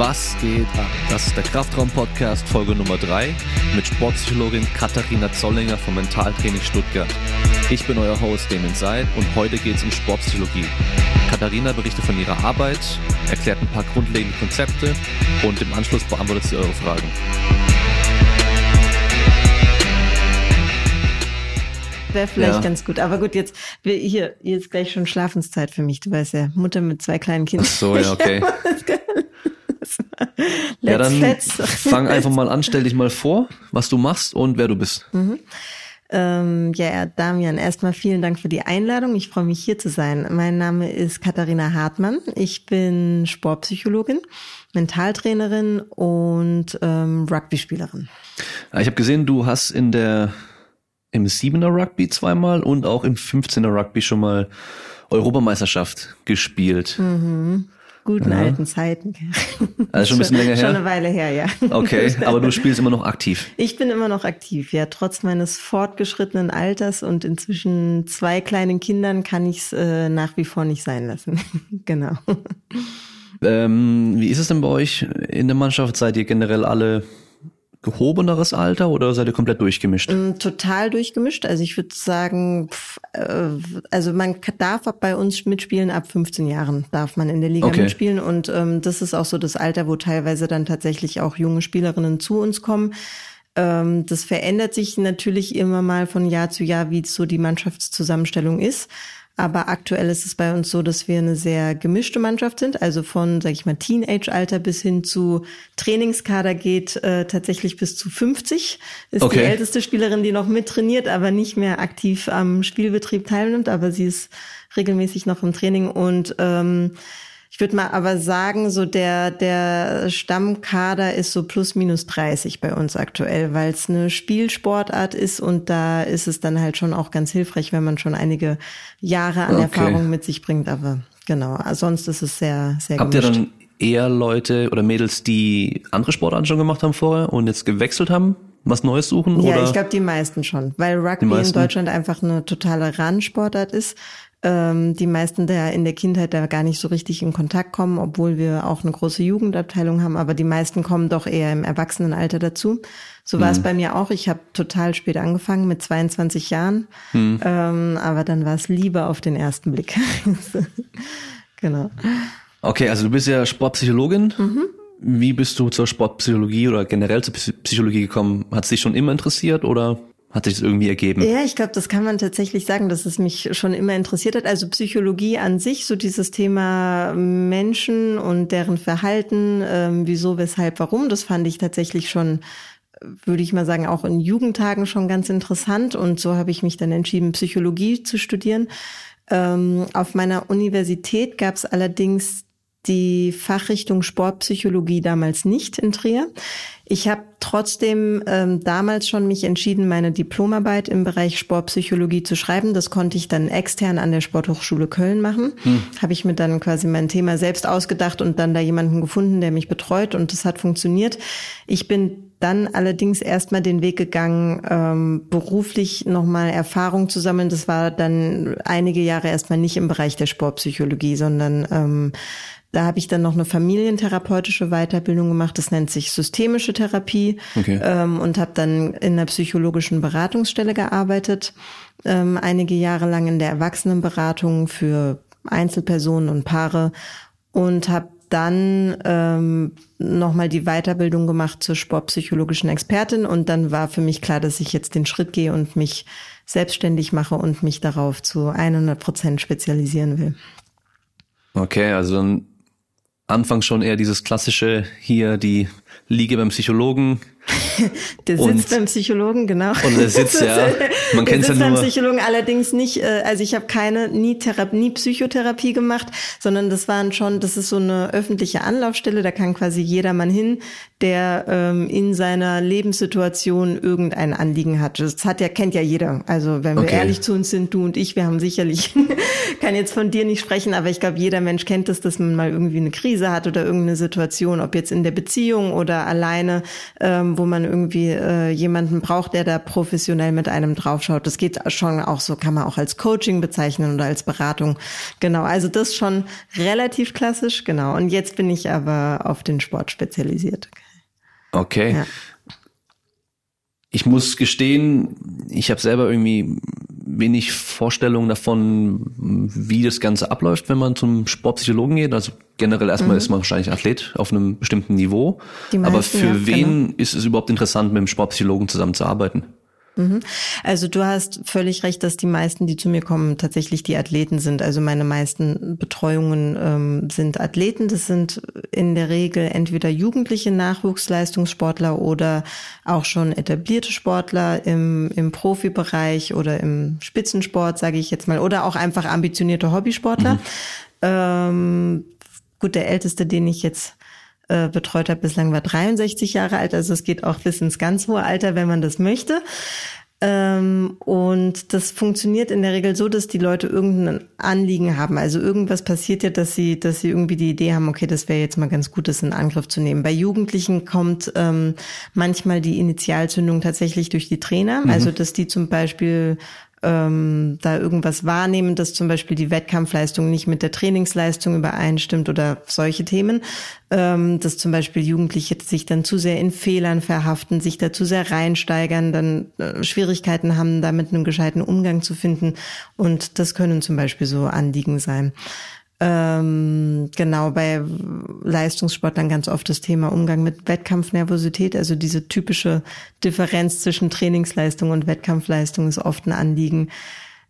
Was geht ab? Das ist der Kraftraum-Podcast Folge Nummer 3 mit Sportpsychologin Katharina Zollinger vom Mentaltraining Stuttgart. Ich bin euer Host Damon Seid und heute geht es um Sportpsychologie. Katharina berichtet von ihrer Arbeit, erklärt ein paar grundlegende Konzepte und im Anschluss beantwortet sie eure Fragen. Wäre vielleicht Ja. ganz gut. Aber gut, jetzt hier jetzt gleich schon Schlafenszeit für mich. Du weißt ja, Mutter mit zwei kleinen Kindern. Ach so, ja, okay. Let's, ja, dann let's. fang einfach mal an, stell dich mal vor, was du machst und wer du bist. Ähm, ja, Damian, erstmal vielen Dank für die Einladung. Ich freue mich hier zu sein. Mein Name ist Katharina Hartmann. Ich bin Sportpsychologin, Mentaltrainerin und ähm, Rugby-Spielerin. Ich habe gesehen, du hast in der im 7er Rugby zweimal und auch im 15er Rugby schon mal Europameisterschaft gespielt. Guten Ja. alten Zeiten. Also schon ein bisschen länger Schon her? eine Weile her, ja. Okay, aber du spielst immer noch aktiv. Ich bin immer noch aktiv, ja. Trotz meines fortgeschrittenen Alters und inzwischen zwei kleinen Kindern kann ich es äh, nach wie vor nicht sein lassen. genau. Ähm, wie ist es denn bei euch in der Mannschaft? Seid ihr generell alle gehobeneres Alter oder seid ihr komplett durchgemischt? Ähm, Total durchgemischt. Also ich würde sagen, pff, äh, also man darf bei uns mitspielen, ab 15 Jahren darf man in der Liga Okay. mitspielen. Und ähm, das ist auch so das Alter, wo teilweise dann tatsächlich auch junge Spielerinnen zu uns kommen. Ähm, das verändert sich natürlich immer mal von Jahr zu Jahr, wie so die Mannschaftszusammenstellung ist. Aber aktuell ist es bei uns so, dass wir eine sehr gemischte Mannschaft sind. Also von, sag ich mal, Teenage-Alter bis hin zu Trainingskader geht äh, tatsächlich bis zu 50. Ist Okay. die älteste Spielerin, die noch mittrainiert, aber nicht mehr aktiv am Spielbetrieb teilnimmt. Aber sie ist regelmäßig noch im Training und ähm, ich würde mal aber sagen, so der, der Stammkader ist so plus minus 30 bei uns aktuell, weil es eine Spielsportart ist und da ist es dann halt schon auch ganz hilfreich, wenn man schon einige Jahre an Okay. Erfahrung mit sich bringt. Aber genau, sonst ist es sehr, sehr Habt ihr dann eher Leute oder Mädels, die andere Sportarten schon gemacht haben vorher und jetzt gewechselt haben, was Neues suchen? Ja, oder? ich glaube die meisten schon, weil Rugby in? Deutschland einfach eine totale Randsportart ist. Ähm, die meisten der in der Kindheit da gar nicht so richtig in Kontakt kommen, obwohl wir auch eine große Jugendabteilung haben, aber die meisten kommen doch eher im Erwachsenenalter dazu. So war es bei mir auch. Ich habe total spät angefangen mit 22 Jahren, ähm, aber dann war es Liebe auf den ersten Blick. genau. Okay, also du bist ja Sportpsychologin. Mhm. Wie bist du zur Sportpsychologie oder generell zur Psy- Psychologie gekommen? Hat es dich schon immer interessiert oder hat sich das irgendwie ergeben? Ja, ich glaube, das kann man tatsächlich sagen, dass es mich schon immer interessiert hat. Also Psychologie an sich, so dieses Thema Menschen und deren Verhalten, ähm, wieso, weshalb, warum, das fand ich tatsächlich schon, würde ich mal sagen, auch in Jugendtagen schon ganz interessant. Und so habe ich mich dann entschieden, Psychologie zu studieren. Ähm, auf meiner Universität gab es allerdings die Fachrichtung Sportpsychologie damals nicht in Trier. Ich habe trotzdem ähm, damals schon mich entschieden, meine Diplomarbeit im Bereich Sportpsychologie zu schreiben. Das konnte ich dann extern an der Sporthochschule Köln machen. Habe ich mir dann quasi mein Thema selbst ausgedacht und dann da jemanden gefunden, der mich betreut und das hat funktioniert. Ich bin dann allerdings erstmal den Weg gegangen, ähm, beruflich nochmal Erfahrung zu sammeln. Das war dann einige Jahre erstmal nicht im Bereich der Sportpsychologie, sondern ähm, da habe ich dann noch eine familientherapeutische Weiterbildung gemacht. Das nennt sich systemische Therapie Okay. ähm, und habe dann in einer psychologischen Beratungsstelle gearbeitet, ähm, einige Jahre lang in der Erwachsenenberatung für Einzelpersonen und Paare und habe dann ähm, nochmal die Weiterbildung gemacht zur sportpsychologischen Expertin und dann war für mich klar, dass ich jetzt den Schritt gehe und mich selbstständig mache und mich darauf zu 100 Prozent spezialisieren will. Okay, also dann Anfang schon eher dieses klassische hier die Liege beim Psychologen. Der Und- sitzt beim Psychologen, genau. Oder der Sitz, ja. Man der kennt's ja sitzt beim nur. Psychologen allerdings nicht, äh, also ich habe keine, nie Therapie, nie Psychotherapie gemacht, sondern das waren schon, das ist so eine öffentliche Anlaufstelle, da kann quasi jedermann hin, der ähm, in seiner Lebenssituation irgendein Anliegen hat. Das hat ja, kennt ja jeder. Also wenn wir Okay. ehrlich zu uns sind, du und ich, wir haben sicherlich, kann jetzt von dir nicht sprechen, aber ich glaube, jeder Mensch kennt es, dass man mal irgendwie eine Krise hat oder irgendeine Situation, ob jetzt in der Beziehung oder alleine, ähm, wo man irgendwie äh, jemanden braucht, der da professionell mit einem draufschaut. Das geht schon auch so, kann man auch als Coaching bezeichnen oder als Beratung. Genau, also das schon relativ klassisch, genau. Und jetzt bin ich aber auf den Sport spezialisiert. Okay. Ja. Ich muss gestehen, ich habe selber irgendwie wenig Vorstellung davon, wie das Ganze abläuft, wenn man zum Sportpsychologen geht. Also generell erstmal mhm. ist man wahrscheinlich Athlet auf einem bestimmten Niveau. Meisten, Aber für ja, wen genau. ist es überhaupt interessant, mit einem Sportpsychologen zusammenzuarbeiten? Mhm. Also du hast völlig recht, dass die meisten, die zu mir kommen, tatsächlich die Athleten sind. Also meine meisten Betreuungen ähm, sind Athleten. Das sind in der Regel entweder jugendliche Nachwuchsleistungssportler oder auch schon etablierte Sportler im, im Profibereich oder im Spitzensport, sage ich jetzt mal, oder auch einfach ambitionierte Hobbysportler. Mhm. Ähm, gut, der älteste, den ich jetzt äh, betreut habe bislang, war 63 Jahre alt. Also es geht auch bis ins ganz hohe Alter, wenn man das möchte. Ähm, und das funktioniert in der Regel so, dass die Leute irgendein Anliegen haben. Also irgendwas passiert ja, dass sie, dass sie irgendwie die Idee haben, okay, das wäre jetzt mal ganz gut, das in Angriff zu nehmen. Bei Jugendlichen kommt ähm, manchmal die Initialzündung tatsächlich durch die Trainer. Mhm. Also dass die zum Beispiel ähm, da irgendwas wahrnehmen, dass zum Beispiel die Wettkampfleistung nicht mit der Trainingsleistung übereinstimmt oder solche Themen, ähm, dass zum Beispiel Jugendliche sich dann zu sehr in Fehlern verhaften, sich da zu sehr reinsteigern, dann äh, Schwierigkeiten haben, da mit einem gescheiten Umgang zu finden. Und das können zum Beispiel so Anliegen sein. Ähm, genau, bei Leistungssportlern ganz oft das Thema Umgang mit Wettkampfnervosität, also diese typische Differenz zwischen Trainingsleistung und Wettkampfleistung ist oft ein Anliegen.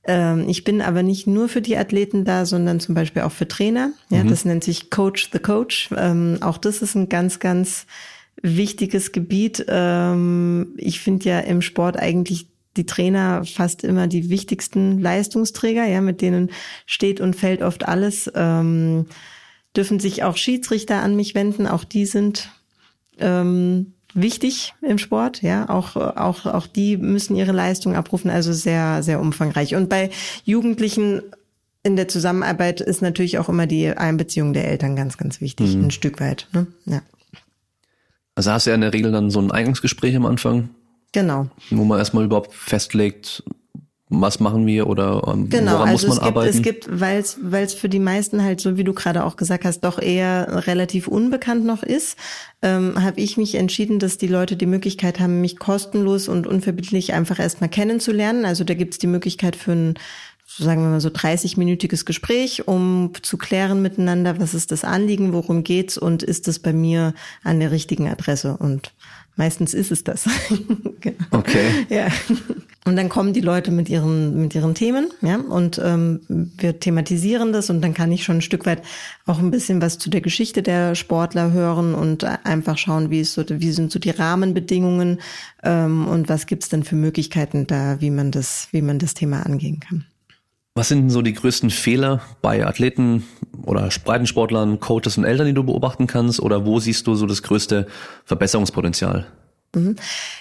Ähm, ich bin aber nicht nur für die Athleten da, sondern zum Beispiel auch für Trainer. Ja, mhm. das nennt sich Coach the Coach. Ähm, auch das ist ein ganz, ganz wichtiges Gebiet. Ähm, ich finde ja im Sport eigentlich die Trainer fast immer die wichtigsten Leistungsträger, ja, mit denen steht und fällt oft alles. Ähm, dürfen sich auch Schiedsrichter an mich wenden, auch die sind ähm, wichtig im Sport, ja, auch, auch, auch die müssen ihre Leistung abrufen, also sehr, sehr umfangreich. Und bei Jugendlichen in der Zusammenarbeit ist natürlich auch immer die Einbeziehung der Eltern ganz, ganz wichtig, mhm. ein Stück weit. Ne? Ja. Also hast du ja in der Regel dann so ein Eingangsgespräch am Anfang, Genau. Wo man erstmal überhaupt festlegt, was machen wir oder ähm, genau, woran also muss man es gibt, arbeiten? Es gibt, weil es weil es für die meisten halt so wie du gerade auch gesagt hast, doch eher relativ unbekannt noch ist, ähm, habe ich mich entschieden, dass die Leute die Möglichkeit haben, mich kostenlos und unverbindlich einfach erstmal kennenzulernen. Also da gibt es die Möglichkeit für ein so sagen wir mal so 30-minütiges Gespräch, um zu klären miteinander, was ist das Anliegen, worum geht's und ist es bei mir an der richtigen Adresse und Meistens ist es das. genau. Okay. Ja. Und dann kommen die Leute mit ihren mit ihren Themen, ja, und ähm, wir thematisieren das und dann kann ich schon ein Stück weit auch ein bisschen was zu der Geschichte der Sportler hören und einfach schauen, wie ist so, wie sind so die Rahmenbedingungen ähm, und was gibt's denn für Möglichkeiten da, wie man das, wie man das Thema angehen kann. Was sind denn so die größten Fehler bei Athleten oder Breitensportlern, Coaches und Eltern, die du beobachten kannst? Oder wo siehst du so das größte Verbesserungspotenzial? Mhm.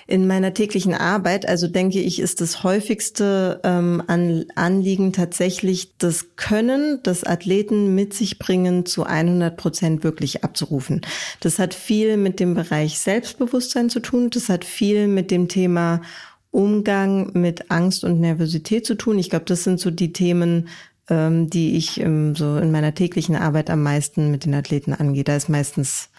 In meiner täglichen Arbeit, also denke ich, ist das häufigste ähm, an, Anliegen tatsächlich das Können, das Athleten mit sich bringen, zu 100 Prozent wirklich abzurufen. Das hat viel mit dem Bereich Selbstbewusstsein zu tun. Das hat viel mit dem Thema Umgang mit Angst und Nervosität zu tun. Ich glaube, das sind so die Themen, ähm, die ich ähm, so in meiner täglichen Arbeit am meisten mit den Athleten angehe. Da ist meistens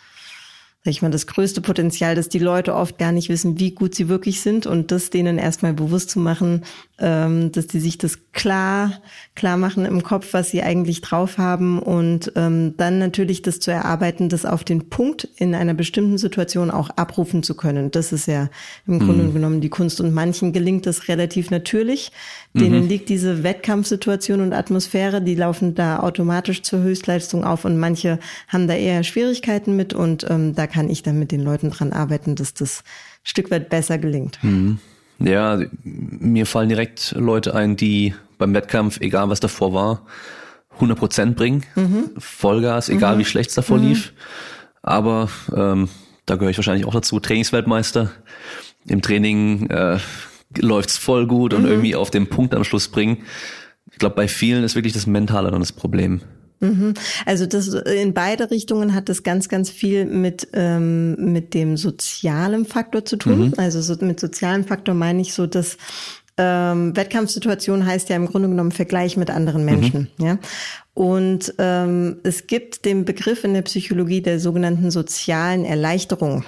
sag ich mal, das größte Potenzial, dass die Leute oft gar nicht wissen, wie gut sie wirklich sind und das denen erstmal bewusst zu machen, ähm, dass die sich das klar, klar machen im Kopf, was sie eigentlich drauf haben und ähm, dann natürlich das zu erarbeiten, das auf den Punkt in einer bestimmten Situation auch abrufen zu können. Das ist ja im Grunde mhm. genommen die Kunst und manchen gelingt das relativ natürlich. Denen mhm. liegt diese Wettkampfsituation und Atmosphäre, die laufen da automatisch zur Höchstleistung auf und manche haben da eher Schwierigkeiten mit und ähm, da kann ich dann mit den Leuten dran arbeiten, dass das Stück weit besser gelingt. Mhm. Ja, mir fallen direkt Leute ein, die beim Wettkampf, egal was davor war, 100 Prozent bringen, mhm. Vollgas, egal mhm. wie schlecht es davor mhm. lief. Aber ähm, da gehöre ich wahrscheinlich auch dazu, Trainingsweltmeister. Im Training äh, läuft's voll gut und mhm. irgendwie auf den Punkt am Schluss bringen. Ich glaube, bei vielen ist wirklich das Mentale dann das Problem. Mhm. Also das in beide Richtungen hat das ganz, ganz viel mit ähm, mit dem sozialen Faktor zu tun. Mhm. Also so, mit sozialem Faktor meine ich so, dass ähm, Wettkampfsituation heißt ja im Grunde genommen Vergleich mit anderen Menschen. Mhm. Ja. Und ähm, es gibt den Begriff in der Psychologie der sogenannten sozialen Erleichterung.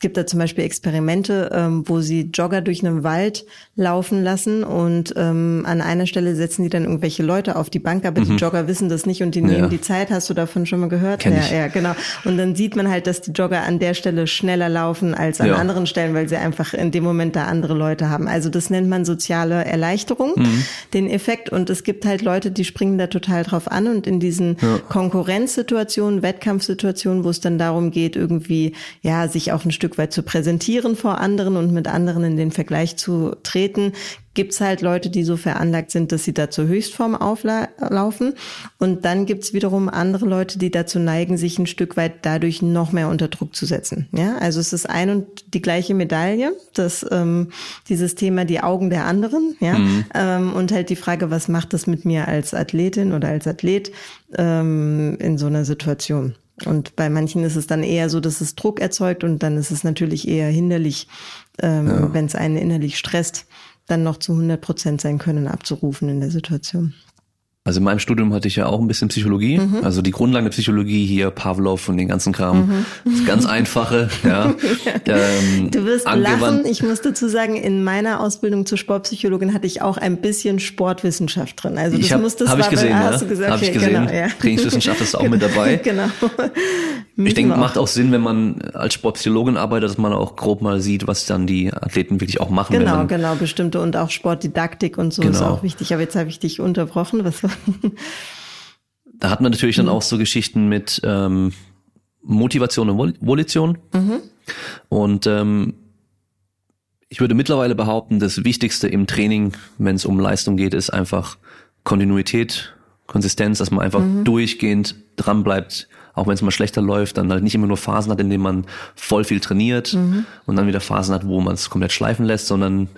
Es gibt da zum Beispiel Experimente, ähm, wo sie Jogger durch einen Wald laufen lassen und ähm, an einer Stelle setzen die dann irgendwelche Leute auf die Bank, aber mhm. die Jogger wissen das nicht und die nehmen ja. die Zeit. Hast du davon schon mal gehört? Kenn ja, ich. ja, genau. Und dann sieht man halt, dass die Jogger an der Stelle schneller laufen als an ja. anderen Stellen, weil sie einfach in dem Moment da andere Leute haben. Also das nennt man soziale Erleichterung, mhm. den Effekt. Und es gibt halt Leute, die springen da total drauf an und in diesen ja. Konkurrenzsituationen, Wettkampfsituationen, wo es dann darum geht, irgendwie ja sich auch ein Stück Stück weit zu präsentieren vor anderen und mit anderen in den Vergleich zu treten, gibt's halt Leute, die so veranlagt sind, dass sie da zur Höchstform auflaufen. Und dann gibt's wiederum andere Leute, die dazu neigen, sich ein Stück weit dadurch noch mehr unter Druck zu setzen. Ja, also es ist ein und die gleiche Medaille, dass ähm, dieses Thema die Augen der anderen, ja, mhm. ähm, und halt die Frage, was macht das mit mir als Athletin oder als Athlet ähm, in so einer Situation? Und bei manchen ist es dann eher so, dass es Druck erzeugt und dann ist es natürlich eher hinderlich, ähm, ja. wenn es einen innerlich stresst, dann noch zu 100 Prozent sein Können abzurufen in der Situation. Also in meinem Studium hatte ich ja auch ein bisschen Psychologie, mhm. also die Grundlagen der Psychologie hier, Pavlov und den ganzen Kram. Mhm. Das ganz einfache, ja. ähm, du wirst lachen, ich muss dazu sagen, in meiner Ausbildung zur Sportpsychologin hatte ich auch ein bisschen Sportwissenschaft drin. Also das ich hab, muss das hab ich gesehen, ja. Hast du gesagt, hab okay, ich gesehen. Genau, ja. Trainingswissenschaft ist auch mit dabei. genau. Ich denke, macht auch Sinn, wenn man als Sportpsychologin arbeitet, dass man auch grob mal sieht, was dann die Athleten wirklich auch machen. Genau, genau, bestimmte und auch Sportdidaktik und so genau. ist auch wichtig. Aber jetzt habe ich dich unterbrochen. Was war da hat man natürlich dann mhm. auch so Geschichten mit ähm, Motivation und Volition. Mhm. Und ähm, ich würde mittlerweile behaupten, das Wichtigste im Training, wenn es um Leistung geht, ist einfach Kontinuität, Konsistenz, dass man einfach mhm. durchgehend dran bleibt, auch wenn es mal schlechter läuft, dann halt nicht immer nur Phasen hat, in denen man voll viel trainiert mhm. und dann wieder Phasen hat, wo man es komplett schleifen lässt, sondern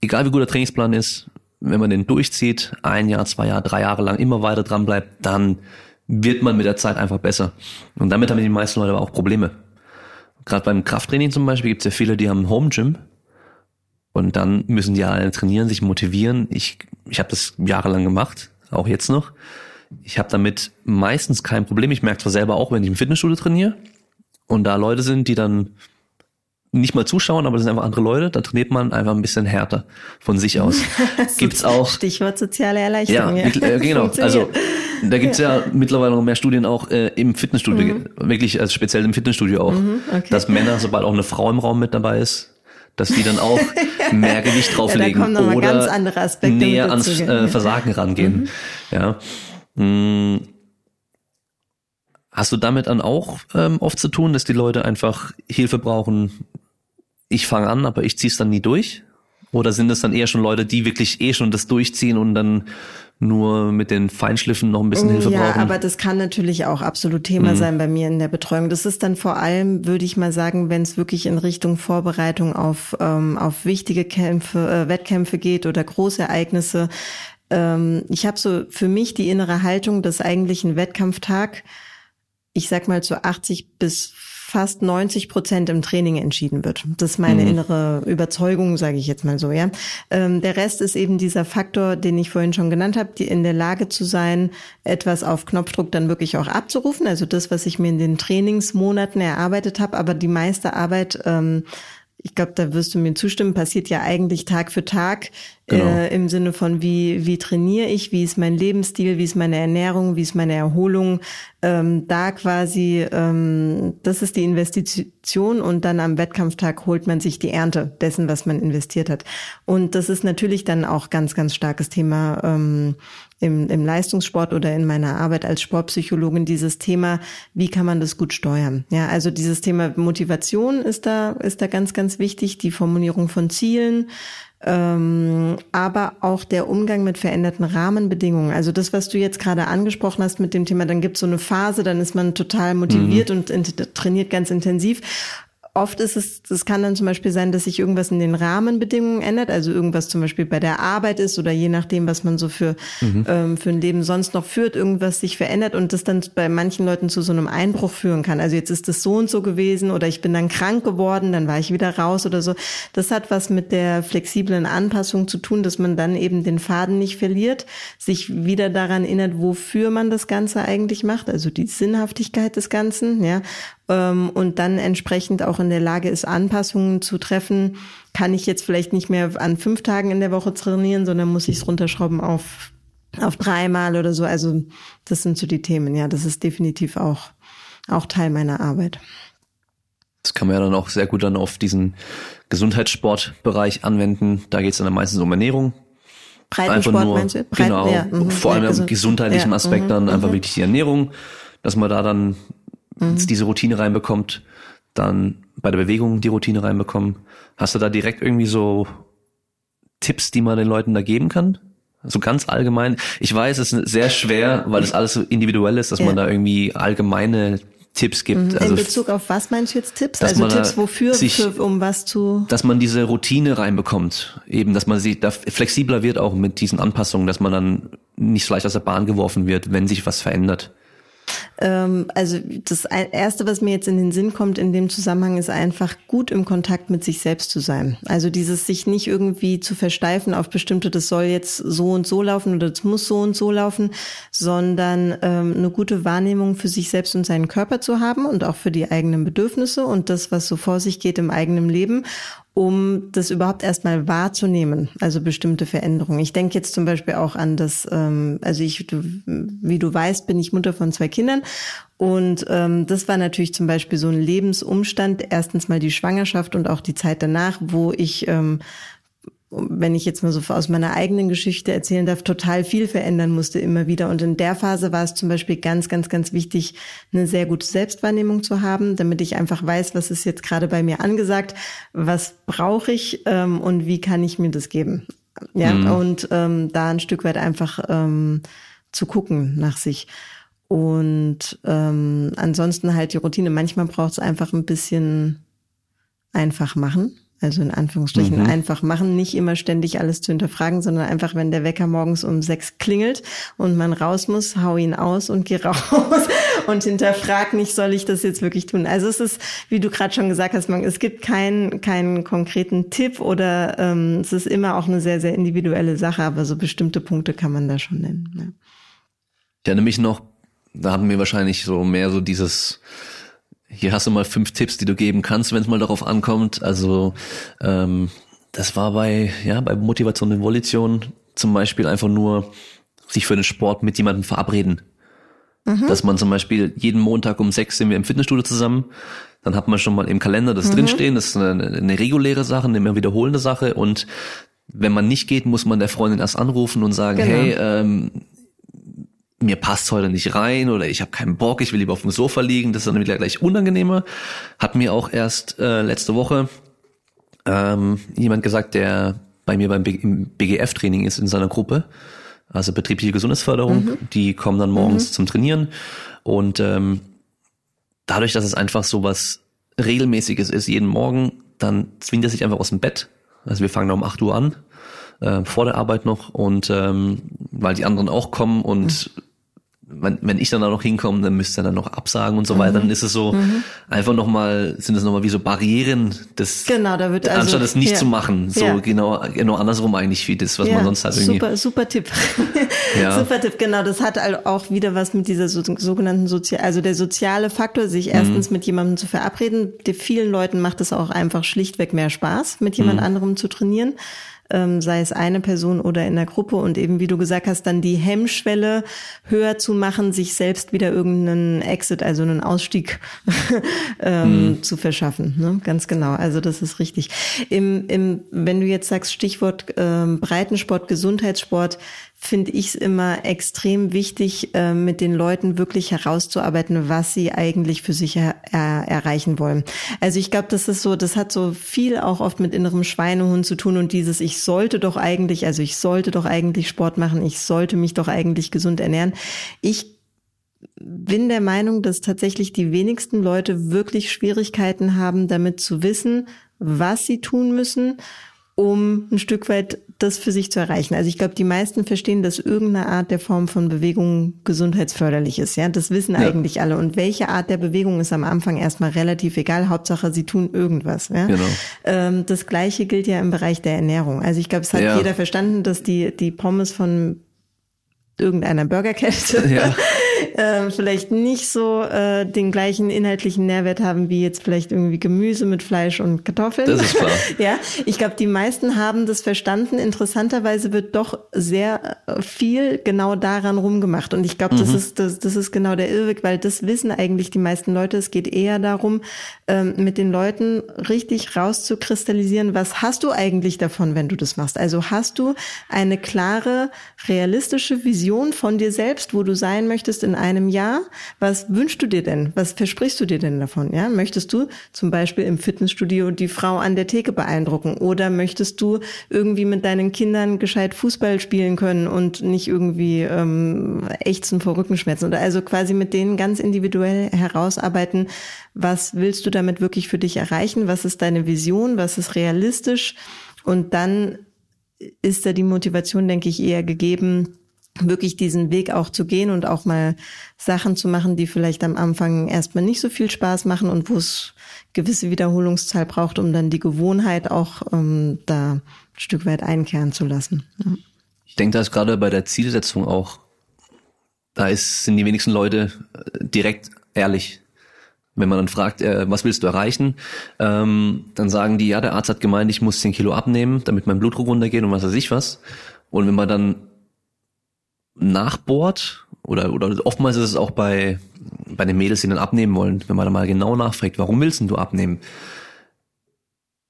egal wie gut der Trainingsplan ist, wenn man den durchzieht, ein Jahr, zwei Jahre, drei Jahre lang immer weiter dran bleibt, dann wird man mit der Zeit einfach besser. Und damit haben die meisten Leute aber auch Probleme. Gerade beim Krafttraining zum Beispiel gibt es ja viele, die haben ein Home Gym und dann müssen die alle trainieren, sich motivieren. Ich, ich habe das jahrelang gemacht, auch jetzt noch. Ich habe damit meistens kein Problem. Ich merke zwar selber auch, wenn ich im Fitnessstudio trainiere und da Leute sind, die dann nicht mal zuschauen, aber das sind einfach andere Leute, da trainiert man einfach ein bisschen härter von sich aus. gibt's auch. Stichwort soziale Erleichterung. Ja, ja. Äh, genau. Also da gibt's ja. ja mittlerweile noch mehr Studien auch äh, im Fitnessstudio, mhm. wirklich also speziell im Fitnessstudio auch, mhm, okay. dass Männer, sobald auch eine Frau im Raum mit dabei ist, dass die dann auch mehr Gewicht drauflegen ja, oder näher ans äh, Versagen rangehen. Mhm. Ja. Hm. Hast du damit dann auch ähm, oft zu tun, dass die Leute einfach Hilfe brauchen, ich fange an, aber ich ziehe es dann nie durch? Oder sind es dann eher schon Leute, die wirklich eh schon das durchziehen und dann nur mit den Feinschliffen noch ein bisschen Hilfe ja, brauchen? Ja, aber das kann natürlich auch absolut Thema mhm. sein bei mir in der Betreuung. Das ist dann vor allem, würde ich mal sagen, wenn es wirklich in Richtung Vorbereitung auf, ähm, auf wichtige Kämpfe, äh, Wettkämpfe geht oder Großereignisse. Ähm, ich habe so für mich die innere Haltung, dass eigentlich ein Wettkampftag, ich sag mal zu 80 bis fast 90 Prozent im Training entschieden wird. Das ist meine mhm. innere Überzeugung, sage ich jetzt mal so, ja. Ähm, der Rest ist eben dieser Faktor, den ich vorhin schon genannt habe, die in der Lage zu sein, etwas auf Knopfdruck dann wirklich auch abzurufen. Also das, was ich mir in den Trainingsmonaten erarbeitet habe, aber die meiste Arbeit ähm, ich glaube, da wirst du mir zustimmen, passiert ja eigentlich Tag für Tag genau. äh, im Sinne von, wie, wie trainiere ich, wie ist mein Lebensstil, wie ist meine Ernährung, wie ist meine Erholung. Ähm, da quasi, ähm, das ist die Investition und dann am Wettkampftag holt man sich die Ernte dessen, was man investiert hat. Und das ist natürlich dann auch ganz, ganz starkes Thema ähm, im, im Leistungssport oder in meiner Arbeit als Sportpsychologin dieses Thema, wie kann man das gut steuern? Ja, also dieses Thema Motivation ist da, ist da ganz, ganz wichtig, die Formulierung von Zielen, ähm, aber auch der Umgang mit veränderten Rahmenbedingungen. Also das, was du jetzt gerade angesprochen hast mit dem Thema, dann gibt es so eine Phase, dann ist man total motiviert mhm. und trainiert ganz intensiv. Oft ist es, es kann dann zum Beispiel sein, dass sich irgendwas in den Rahmenbedingungen ändert, also irgendwas zum Beispiel bei der Arbeit ist oder je nachdem, was man so für, mhm. ähm, für ein Leben sonst noch führt, irgendwas sich verändert und das dann bei manchen Leuten zu so einem Einbruch führen kann. Also jetzt ist das so und so gewesen oder ich bin dann krank geworden, dann war ich wieder raus oder so. Das hat was mit der flexiblen Anpassung zu tun, dass man dann eben den Faden nicht verliert, sich wieder daran erinnert, wofür man das Ganze eigentlich macht, also die Sinnhaftigkeit des Ganzen, ja, ähm, und dann entsprechend auch in der Lage ist, Anpassungen zu treffen, kann ich jetzt vielleicht nicht mehr an fünf Tagen in der Woche trainieren, sondern muss ich es runterschrauben auf, auf dreimal oder so. Also das sind so die Themen. Ja, das ist definitiv auch, auch Teil meiner Arbeit. Das kann man ja dann auch sehr gut dann auf diesen Gesundheitssportbereich anwenden. Da geht es dann meistens um Ernährung. Breitensport nur, meinst du? Breiten, genau, ja, mhm. vor allem im gesundheitlichen ja, Aspekt dann mhm, einfach mhm. wirklich die Ernährung, dass man da dann mhm. diese Routine reinbekommt, dann bei der Bewegung die Routine reinbekommen. Hast du da direkt irgendwie so Tipps, die man den Leuten da geben kann? So ganz allgemein. Ich weiß, es ist sehr schwer, weil es alles so individuell ist, dass ja. man da irgendwie allgemeine Tipps gibt. Mhm. Also, In Bezug auf was meinst du jetzt Tipps? Also Tipps wofür, sich, für, um was zu? Dass man diese Routine reinbekommt. Eben, dass man sich da flexibler wird auch mit diesen Anpassungen, dass man dann nicht so leicht aus der Bahn geworfen wird, wenn sich was verändert. Ähm, also das Erste, was mir jetzt in den Sinn kommt in dem Zusammenhang, ist einfach gut im Kontakt mit sich selbst zu sein. Also dieses sich nicht irgendwie zu versteifen auf bestimmte, das soll jetzt so und so laufen oder das muss so und so laufen, sondern ähm, eine gute Wahrnehmung für sich selbst und seinen Körper zu haben und auch für die eigenen Bedürfnisse und das, was so vor sich geht im eigenen Leben um das überhaupt erstmal wahrzunehmen, also bestimmte Veränderungen. Ich denke jetzt zum Beispiel auch an das, ähm, also ich, du, wie du weißt, bin ich Mutter von zwei Kindern und ähm, das war natürlich zum Beispiel so ein Lebensumstand, erstens mal die Schwangerschaft und auch die Zeit danach, wo ich ähm, wenn ich jetzt mal so aus meiner eigenen Geschichte erzählen darf, total viel verändern musste immer wieder. Und in der Phase war es zum Beispiel ganz, ganz, ganz wichtig, eine sehr gute Selbstwahrnehmung zu haben, damit ich einfach weiß, was ist jetzt gerade bei mir angesagt, was brauche ich ähm, und wie kann ich mir das geben. Ja, mhm. und ähm, da ein Stück weit einfach ähm, zu gucken nach sich. Und ähm, ansonsten halt die Routine. Manchmal braucht es einfach ein bisschen einfach machen also in Anführungsstrichen mhm. einfach machen, nicht immer ständig alles zu hinterfragen, sondern einfach, wenn der Wecker morgens um sechs klingelt und man raus muss, hau ihn aus und geh raus und hinterfrag nicht, soll ich das jetzt wirklich tun? Also es ist, wie du gerade schon gesagt hast, man, es gibt keinen keinen konkreten Tipp oder ähm, es ist immer auch eine sehr, sehr individuelle Sache, aber so bestimmte Punkte kann man da schon nennen. Ja. Ich erinnere mich noch, da hatten wir wahrscheinlich so mehr so dieses hier hast du mal fünf Tipps, die du geben kannst, wenn es mal darauf ankommt. Also ähm, das war bei, ja, bei Motivation und Volition zum Beispiel einfach nur sich für den Sport mit jemandem verabreden. Mhm. Dass man zum Beispiel jeden Montag um sechs sind wir im Fitnessstudio zusammen. Dann hat man schon mal im Kalender das mhm. drinstehen. Das ist eine, eine reguläre Sache, eine immer wiederholende Sache. Und wenn man nicht geht, muss man der Freundin erst anrufen und sagen, genau. hey, ähm, mir passt heute nicht rein oder ich habe keinen Bock, ich will lieber auf dem Sofa liegen, das ist dann wieder gleich unangenehmer. Hat mir auch erst äh, letzte Woche ähm, jemand gesagt, der bei mir beim BGF-Training ist in seiner Gruppe, also betriebliche Gesundheitsförderung, mhm. die kommen dann morgens mhm. zum Trainieren und ähm, dadurch, dass es einfach so was regelmäßiges ist, jeden Morgen, dann zwingt er sich einfach aus dem Bett. Also wir fangen da um 8 Uhr an, äh, vor der Arbeit noch und ähm, weil die anderen auch kommen und mhm wenn, wenn ich dann da noch hinkomme, dann müsste er dann noch absagen und so weiter. Dann ist es so mhm. einfach nochmal, sind es nochmal wie so Barrieren, das genau, da wird also, anstatt es nicht ja. zu machen. So ja. genau, genau andersrum eigentlich wie das, was ja. man sonst halt irgendwie. Super, super Tipp. Super Tipp, genau. Das hat auch wieder was mit dieser so, sogenannten Sozial, also der soziale Faktor, sich erstens mhm. mit jemandem zu verabreden. Die vielen Leuten macht es auch einfach schlichtweg mehr Spaß, mit jemand mhm. anderem zu trainieren ähm, sei es eine Person oder in der Gruppe und eben, wie du gesagt hast, dann die Hemmschwelle höher zu machen, sich selbst wieder irgendeinen Exit, also einen Ausstieg ähm, mhm. zu verschaffen. Ne? Ganz genau. Also das ist richtig. Im, im, wenn du jetzt sagst, Stichwort ähm, Breitensport, Gesundheitssport, finde ich es immer extrem wichtig, äh, mit den Leuten wirklich herauszuarbeiten, was sie eigentlich für sich er, er, erreichen wollen. Also ich glaube, das ist so, das hat so viel auch oft mit innerem Schweinehund zu tun und dieses, ich sollte doch eigentlich, also ich sollte doch eigentlich Sport machen, ich sollte mich doch eigentlich gesund ernähren. Ich bin der Meinung, dass tatsächlich die wenigsten Leute wirklich Schwierigkeiten haben, damit zu wissen, was sie tun müssen, um ein Stück weit das für sich zu erreichen. Also ich glaube, die meisten verstehen, dass irgendeine Art der Form von Bewegung gesundheitsförderlich ist. Ja, das wissen ja. eigentlich alle. Und welche Art der Bewegung ist am Anfang erstmal relativ egal. Hauptsache, sie tun irgendwas. Ja? Genau. Ähm, das Gleiche gilt ja im Bereich der Ernährung. Also ich glaube, es hat ja. jeder verstanden, dass die die Pommes von irgendeiner Burgerkette ja. äh, vielleicht nicht so äh, den gleichen inhaltlichen Nährwert haben wie jetzt vielleicht irgendwie Gemüse mit Fleisch und Kartoffeln. Das ist klar. ja, ich glaube, die meisten haben das verstanden. Interessanterweise wird doch sehr äh, viel genau daran rumgemacht. Und ich glaube, mhm. das ist das, das ist genau der Irrweg, weil das wissen eigentlich die meisten Leute. Es geht eher darum, ähm, mit den Leuten richtig rauszukristallisieren, was hast du eigentlich davon, wenn du das machst? Also hast du eine klare, realistische Vision Vision von dir selbst, wo du sein möchtest in einem Jahr. Was wünschst du dir denn? Was versprichst du dir denn davon? Ja, möchtest du zum Beispiel im Fitnessstudio die Frau an der Theke beeindrucken oder möchtest du irgendwie mit deinen Kindern gescheit Fußball spielen können und nicht irgendwie ähm, ächzen vor Rückenschmerzen oder also quasi mit denen ganz individuell herausarbeiten, was willst du damit wirklich für dich erreichen? Was ist deine Vision? Was ist realistisch? Und dann ist da die Motivation, denke ich, eher gegeben, wirklich diesen Weg auch zu gehen und auch mal Sachen zu machen, die vielleicht am Anfang erstmal nicht so viel Spaß machen und wo es gewisse Wiederholungszahl braucht, um dann die Gewohnheit auch ähm, da ein Stück weit einkehren zu lassen. Ja. Ich denke, da ist gerade bei der Zielsetzung auch, da ist, sind die wenigsten Leute äh, direkt ehrlich. Wenn man dann fragt, äh, was willst du erreichen, ähm, dann sagen die, ja, der Arzt hat gemeint, ich muss 10 Kilo abnehmen, damit mein Blutdruck runtergeht und was weiß ich was. Und wenn man dann nachbohrt oder, oder oftmals ist es auch bei, bei den Mädels, die dann abnehmen wollen, wenn man da mal genau nachfragt, warum willst du abnehmen?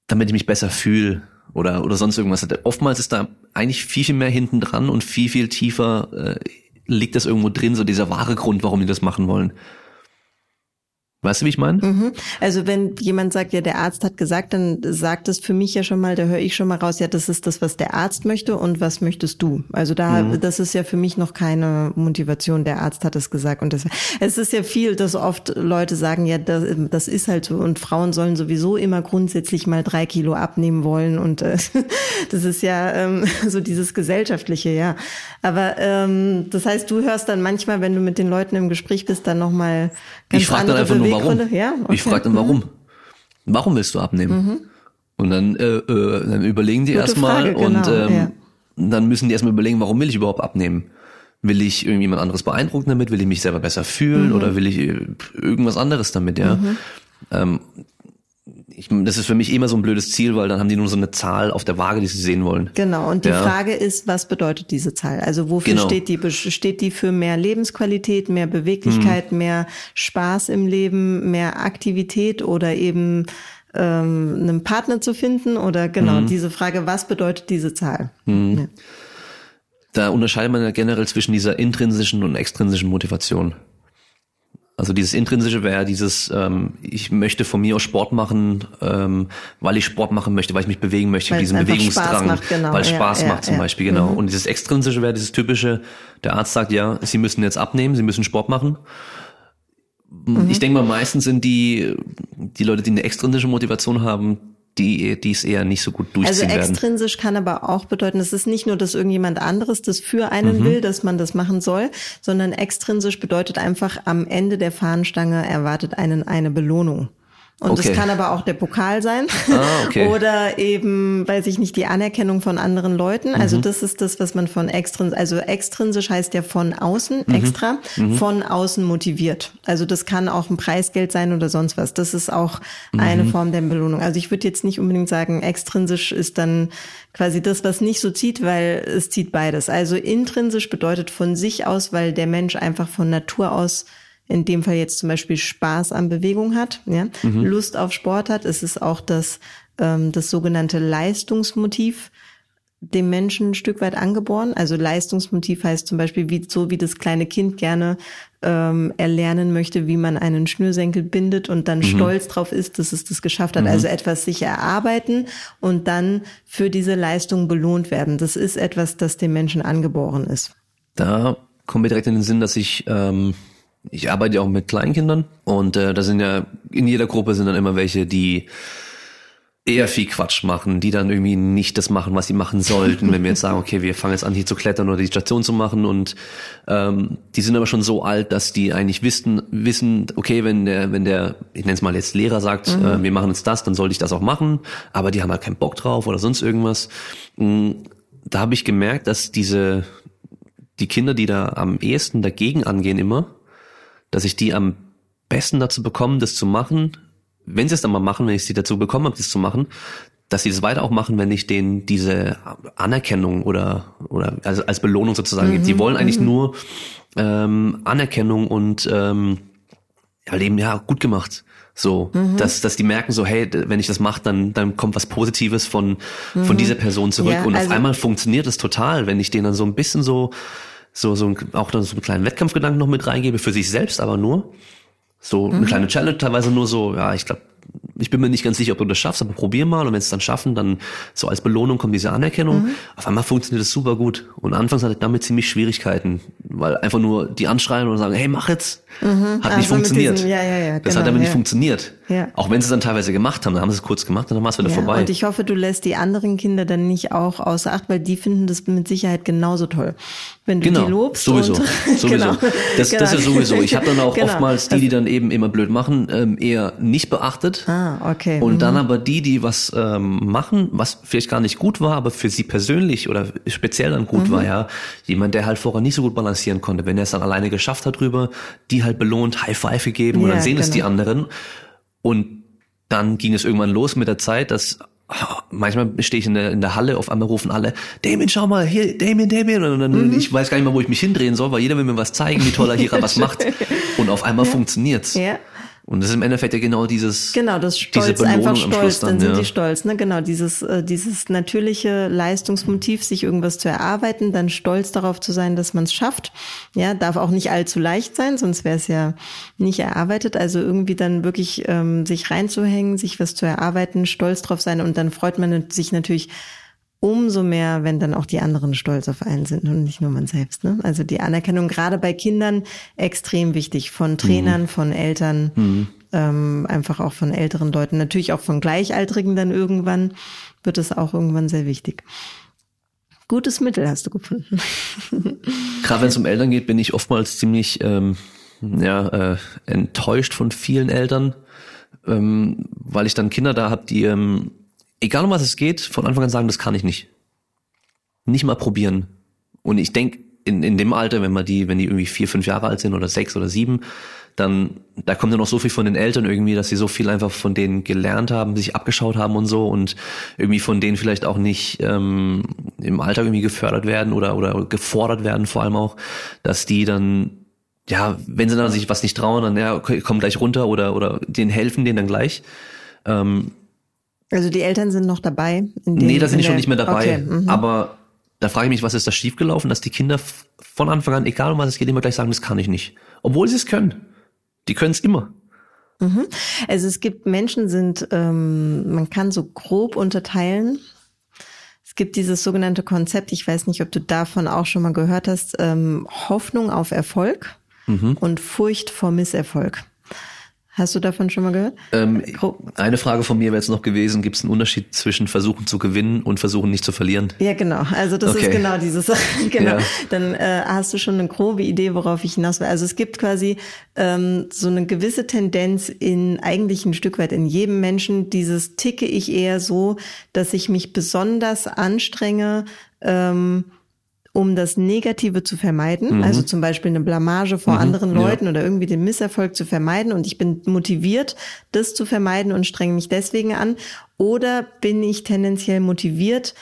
Damit ich mich besser fühle oder, oder sonst irgendwas. Oftmals ist da eigentlich viel, viel mehr hinten dran und viel, viel tiefer äh, liegt das irgendwo drin, so dieser wahre Grund, warum die das machen wollen. Weißt du, wie ich meine? Mhm. Also wenn jemand sagt, ja, der Arzt hat gesagt, dann sagt es für mich ja schon mal, da höre ich schon mal raus, ja, das ist das, was der Arzt möchte und was möchtest du? Also da, mhm. das ist ja für mich noch keine Motivation. Der Arzt hat es gesagt und das, es ist ja viel, dass oft Leute sagen, ja, das, das ist halt so und Frauen sollen sowieso immer grundsätzlich mal drei Kilo abnehmen wollen und äh, das ist ja ähm, so dieses gesellschaftliche, ja. Aber ähm, das heißt, du hörst dann manchmal, wenn du mit den Leuten im Gespräch bist, dann nochmal ganz ich frage dann einfach nur, warum. Ja, okay. Ich frage dann, warum? Warum willst du abnehmen? Mhm. Und dann, äh, äh, dann überlegen die erstmal genau, und ähm, ja. dann müssen die erstmal überlegen, warum will ich überhaupt abnehmen? Will ich irgendjemand anderes beeindrucken damit? Will ich mich selber besser fühlen mhm. oder will ich äh, irgendwas anderes damit, ja? Mhm. Ähm, ich, das ist für mich immer so ein blödes Ziel, weil dann haben die nur so eine Zahl auf der Waage, die sie sehen wollen. Genau. Und die ja. Frage ist, was bedeutet diese Zahl? Also wofür genau. steht die? Steht die für mehr Lebensqualität, mehr Beweglichkeit, mhm. mehr Spaß im Leben, mehr Aktivität oder eben ähm, einen Partner zu finden? Oder genau mhm. diese Frage, was bedeutet diese Zahl? Mhm. Ja. Da unterscheidet man ja generell zwischen dieser intrinsischen und extrinsischen Motivation. Also dieses Intrinsische wäre dieses, ähm, ich möchte von mir aus Sport machen, ähm, weil ich Sport machen möchte, weil ich mich bewegen möchte, weil diesen Bewegungsdrang, macht, genau. weil es ja, Spaß ja, macht zum ja. Beispiel, genau. Mhm. Und dieses Extrinsische wäre dieses typische, der Arzt sagt, ja, Sie müssen jetzt abnehmen, Sie müssen Sport machen. Mhm. Ich denke mal, meistens sind die, die Leute, die eine extrinsische Motivation haben, die, die es eher nicht so gut durchziehen Also extrinsisch werden. kann aber auch bedeuten, es ist nicht nur, dass irgendjemand anderes das für einen mhm. will, dass man das machen soll, sondern extrinsisch bedeutet einfach, am Ende der Fahnenstange erwartet einen eine Belohnung. Und okay. das kann aber auch der Pokal sein. Ah, okay. Oder eben, weiß ich nicht, die Anerkennung von anderen Leuten. Also mhm. das ist das, was man von extrinsisch, also extrinsisch heißt ja von außen, mhm. extra, mhm. von außen motiviert. Also das kann auch ein Preisgeld sein oder sonst was. Das ist auch eine mhm. Form der Belohnung. Also ich würde jetzt nicht unbedingt sagen, extrinsisch ist dann quasi das, was nicht so zieht, weil es zieht beides. Also intrinsisch bedeutet von sich aus, weil der Mensch einfach von Natur aus in dem Fall jetzt zum Beispiel Spaß an Bewegung hat, ja, mhm. Lust auf Sport hat, ist es auch das, ähm, das sogenannte Leistungsmotiv dem Menschen ein Stück weit angeboren. Also Leistungsmotiv heißt zum Beispiel, wie, so wie das kleine Kind gerne ähm, erlernen möchte, wie man einen Schnürsenkel bindet und dann mhm. stolz drauf ist, dass es das geschafft hat. Mhm. Also etwas sich erarbeiten und dann für diese Leistung belohnt werden. Das ist etwas, das dem Menschen angeboren ist. Da kommen wir direkt in den Sinn, dass ich ähm, ich arbeite ja auch mit Kleinkindern und äh, da sind ja in jeder Gruppe sind dann immer welche, die eher viel Quatsch machen, die dann irgendwie nicht das machen, was sie machen sollten. Wenn wir jetzt sagen, okay, wir fangen jetzt an, hier zu klettern oder die Station zu machen und ähm, die sind aber schon so alt, dass die eigentlich wissen, wissen, okay, wenn der, wenn der, ich nenne es mal jetzt Lehrer sagt, mhm. äh, wir machen jetzt das, dann sollte ich das auch machen, aber die haben halt keinen Bock drauf oder sonst irgendwas. Mhm, da habe ich gemerkt, dass diese die Kinder, die da am ehesten dagegen angehen immer, dass ich die am besten dazu bekomme, das zu machen, wenn sie es dann mal machen, wenn ich sie dazu bekommen habe, das zu machen, dass sie das weiter auch machen, wenn ich denen diese Anerkennung oder oder also als Belohnung sozusagen mhm, gibt. Die wollen eigentlich mhm. nur ähm, Anerkennung und ähm, ja, Leben, ja, gut gemacht. So, mhm. dass, dass die merken so, hey, wenn ich das mache, dann, dann kommt was Positives von, mhm. von dieser Person zurück. Ja, und also auf einmal funktioniert es total, wenn ich denen dann so ein bisschen so, so, so ein, auch dann so einen kleinen Wettkampfgedanken noch mit reingebe, für sich selbst aber nur. So eine mhm. kleine Challenge, teilweise nur so, ja, ich glaube, ich bin mir nicht ganz sicher, ob du das schaffst, aber probier mal und wenn es dann schaffen, dann so als Belohnung kommt diese Anerkennung. Mhm. Auf einmal funktioniert das super gut. Und anfangs hatte ich damit ziemlich Schwierigkeiten, weil einfach nur die anschreien und sagen, hey, mach jetzt, mhm. hat also nicht funktioniert. Diesem, ja, ja, ja, das genau, hat aber nicht funktioniert. Ja. Auch wenn sie es dann teilweise gemacht haben, dann haben sie es kurz gemacht und dann war es wieder vorbei. Und ich hoffe, du lässt die anderen Kinder dann nicht auch außer Acht, weil die finden das mit Sicherheit genauso toll. Wenn du genau, die lobst. Sowieso. Sowieso. genau. Das, genau. das ist ja sowieso. Ich habe dann auch genau. oftmals die, die dann eben immer blöd machen, ähm, eher nicht beachtet. Ah, okay. Und mhm. dann aber die, die was ähm, machen, was vielleicht gar nicht gut war, aber für sie persönlich oder speziell dann gut mhm. war, ja. Jemand, der halt vorher nicht so gut balancieren konnte. Wenn er es dann alleine geschafft hat drüber, die halt belohnt, High Five gegeben ja, und dann sehen genau. es die genau. anderen. Und dann ging es irgendwann los mit der Zeit, dass manchmal stehe ich in der, in der Halle, auf einmal rufen alle, Damien, schau mal, hier, Damien, Damien. Und dann, mhm. ich weiß gar nicht mehr, wo ich mich hindrehen soll, weil jeder will mir was zeigen, wie toll er hier was macht. Und auf einmal ja. funktioniert's. Ja. Und das ist im Endeffekt ja genau dieses genau das Stolz einfach stolz, dann, dann sind ja. die stolz, ne genau dieses äh, dieses natürliche Leistungsmotiv, sich irgendwas zu erarbeiten, dann stolz darauf zu sein, dass man es schafft. Ja, darf auch nicht allzu leicht sein, sonst wäre es ja nicht erarbeitet. Also irgendwie dann wirklich ähm, sich reinzuhängen, sich was zu erarbeiten, stolz drauf sein und dann freut man sich natürlich umso mehr, wenn dann auch die anderen stolz auf einen sind und nicht nur man selbst. Ne? Also die Anerkennung gerade bei Kindern extrem wichtig von Trainern, mhm. von Eltern, mhm. ähm, einfach auch von älteren Leuten, natürlich auch von Gleichaltrigen dann irgendwann wird es auch irgendwann sehr wichtig. Gutes Mittel hast du gefunden. Gerade wenn es um Eltern geht, bin ich oftmals ziemlich ähm, ja, äh, enttäuscht von vielen Eltern, ähm, weil ich dann Kinder da habe, die ähm, egal um was es geht, von Anfang an sagen, das kann ich nicht. Nicht mal probieren. Und ich denke, in, in dem Alter, wenn man die, wenn die irgendwie vier, fünf Jahre alt sind oder sechs oder sieben, dann, da kommt ja noch so viel von den Eltern irgendwie, dass sie so viel einfach von denen gelernt haben, sich abgeschaut haben und so und irgendwie von denen vielleicht auch nicht ähm, im Alltag irgendwie gefördert werden oder, oder gefordert werden vor allem auch, dass die dann, ja, wenn sie dann sich was nicht trauen, dann ja, okay, komm gleich runter oder, oder denen helfen, denen dann gleich. Ähm, also die Eltern sind noch dabei? In dem, nee, da sind die schon nicht mehr dabei. Okay, mhm. aber da frage ich mich, was ist da schiefgelaufen, dass die Kinder von Anfang an, egal um was es geht, immer gleich sagen, das kann ich nicht. Obwohl sie es können. Die können es immer. Mhm. Also es gibt Menschen sind, ähm, man kann so grob unterteilen. Es gibt dieses sogenannte Konzept, ich weiß nicht, ob du davon auch schon mal gehört hast, ähm, Hoffnung auf Erfolg mhm. und Furcht vor Misserfolg. Hast du davon schon mal gehört? Ähm, eine Frage von mir wäre jetzt noch gewesen, gibt es einen Unterschied zwischen versuchen zu gewinnen und versuchen nicht zu verlieren? Ja, genau. Also das okay. ist genau dieses. genau. Ja. Dann äh, hast du schon eine grobe Idee, worauf ich hinaus will. Also es gibt quasi ähm, so eine gewisse Tendenz in eigentlich ein Stück weit in jedem Menschen, dieses ticke ich eher so, dass ich mich besonders anstrenge, ähm, um das Negative zu vermeiden, mhm. also zum Beispiel eine Blamage vor mhm. anderen Leuten ja. oder irgendwie den Misserfolg zu vermeiden und ich bin motiviert, das zu vermeiden und strenge mich deswegen an, oder bin ich tendenziell motiviert,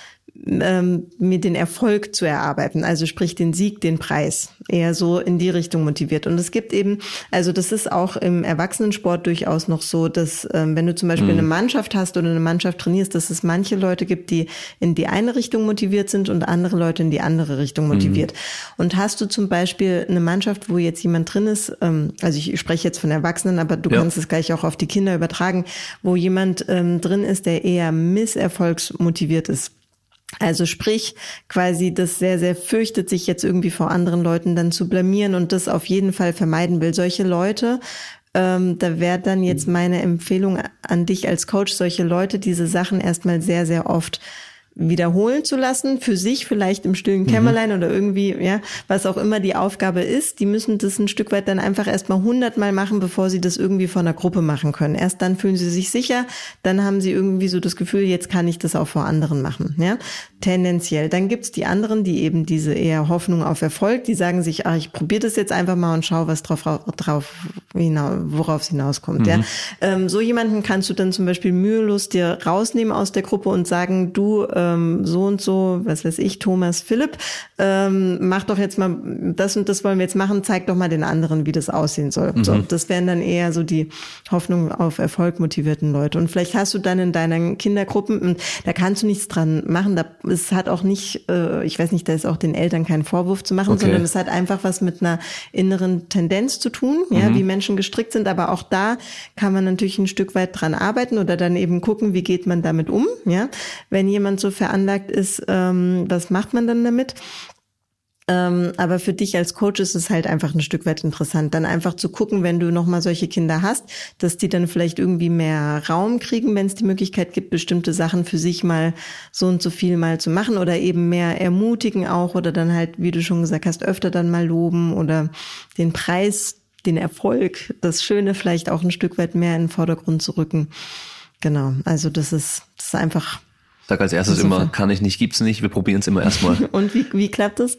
ähm, mir den Erfolg zu erarbeiten, also sprich den Sieg, den Preis, eher so in die Richtung motiviert. Und es gibt eben, also das ist auch im Erwachsenensport durchaus noch so, dass ähm, wenn du zum Beispiel mhm. eine Mannschaft hast oder eine Mannschaft trainierst, dass es manche Leute gibt, die in die eine Richtung motiviert sind und andere Leute in die andere Richtung motiviert. Mhm. Und hast du zum Beispiel eine Mannschaft, wo jetzt jemand drin ist, ähm, also ich spreche jetzt von Erwachsenen, aber du ja. kannst es gleich auch auf die Kinder übertragen, wo jemand ähm, drin ist, der eher misserfolgsmotiviert ist Also sprich, quasi das sehr, sehr fürchtet, sich jetzt irgendwie vor anderen Leuten dann zu blamieren und das auf jeden Fall vermeiden will. Solche Leute ähm, da wäre dann jetzt meine Empfehlung an dich als Coach, solche Leute diese Sachen erstmal sehr, sehr oft wiederholen zu lassen, für sich vielleicht im stillen mhm. Kämmerlein mhm. oder irgendwie, ja, was auch immer die Aufgabe ist, die müssen das ein Stück weit dann einfach erstmal hundertmal machen, bevor sie das irgendwie vor einer Gruppe machen können. Erst dann fühlen sie sich sicher, dann haben sie irgendwie so das Gefühl, jetzt kann ich das auch vor anderen machen, ja, tendenziell. Dann gibt's die anderen, die eben diese eher Hoffnung auf Erfolg, die sagen sich, ach, ich probiere das jetzt einfach mal und schau, was drauf, drauf hinaus, worauf es hinauskommt, mhm. ja. Ähm, so jemanden kannst du dann zum Beispiel mühelos dir rausnehmen aus der Gruppe und sagen, du, äh, ähm, so und so, was weiß ich, Thomas Philipp, ähm, mach doch jetzt mal das und das wollen wir jetzt machen, zeig doch mal den anderen, wie das aussehen soll. Mhm. So, das wären dann eher so die Hoffnung auf Erfolg motivierten Leute. Und vielleicht hast du dann in deinen Kindergruppen, da kannst du nichts dran machen, da, es hat auch nicht, äh, ich weiß nicht, da ist auch den Eltern kein Vorwurf zu machen, okay. sondern es hat einfach was mit einer inneren Tendenz zu tun, ja, mhm. wie Menschen gestrickt sind, aber auch da kann man natürlich ein Stück weit dran arbeiten oder dann eben gucken, wie geht man damit um, ja. Wenn jemand so veranlagt ist, ähm, was macht man dann damit? Ähm, aber für dich als Coach ist es halt einfach ein Stück weit interessant, dann einfach zu gucken, wenn du nochmal solche Kinder hast, dass die dann vielleicht irgendwie mehr Raum kriegen, wenn es die Möglichkeit gibt, bestimmte Sachen für sich mal so und so viel mal zu machen oder eben mehr ermutigen auch oder dann halt, wie du schon gesagt hast, öfter dann mal loben oder den Preis, den Erfolg, das Schöne vielleicht auch ein Stück weit mehr in den Vordergrund zu rücken. Genau, also das ist, das ist einfach Sag als erstes immer, kann ich nicht, gibt's nicht, wir probieren es immer erstmal. Und wie, wie klappt das?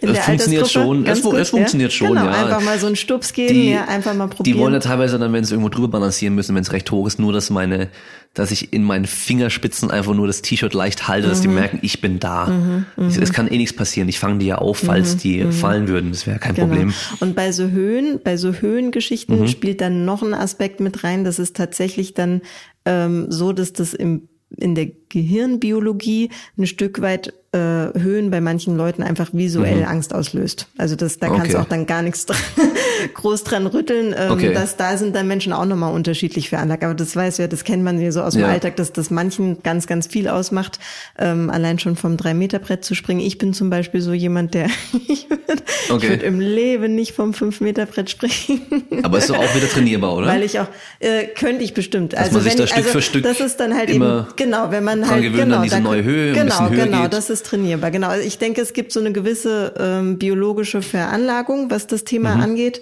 In es funktioniert schon, es, gut, es, funktioniert ja? schon, genau, ja. Einfach mal so einen Stups geben, die, ja, einfach mal probieren. Die wollen ja teilweise dann, wenn sie irgendwo drüber balancieren müssen, wenn es recht hoch ist, nur, dass meine, dass ich in meinen Fingerspitzen einfach nur das T-Shirt leicht halte, mhm. dass die mhm. merken, ich bin da. Mhm, es, es, kann eh nichts passieren. Ich fange die ja auf, falls mhm, die mhm. fallen würden. Das wäre kein genau. Problem. Und bei so Höhen, bei so Höhengeschichten mhm. spielt dann noch ein Aspekt mit rein, das ist tatsächlich dann ähm, so, dass das im in der Gehirnbiologie ein Stück weit äh, Höhen bei manchen Leuten einfach visuell mhm. Angst auslöst. Also das, da kannst okay. du auch dann gar nichts dran, groß dran rütteln. Ähm, okay. dass, da sind dann Menschen auch nochmal unterschiedlich veranlagt. Aber das weiß ja, das kennt man ja so aus dem ja. Alltag, dass das manchen ganz, ganz viel ausmacht, ähm, allein schon vom Drei-Meter-Brett zu springen. Ich bin zum Beispiel so jemand, der ich würde okay. würd im Leben nicht vom Fünf-Meter-Brett springen. Aber ist doch auch wieder trainierbar, oder? Weil ich auch, äh, könnte ich bestimmt. Dass also man sich wenn, da Stück also, für Stück das ist dann halt eben, genau, wenn man halt, gewöhnen, genau, an diese neue Höhe, genau, ein bisschen höher genau, geht. das ist trainierbar. Genau, ich denke, es gibt so eine gewisse ähm, biologische Veranlagung, was das Thema mhm. angeht.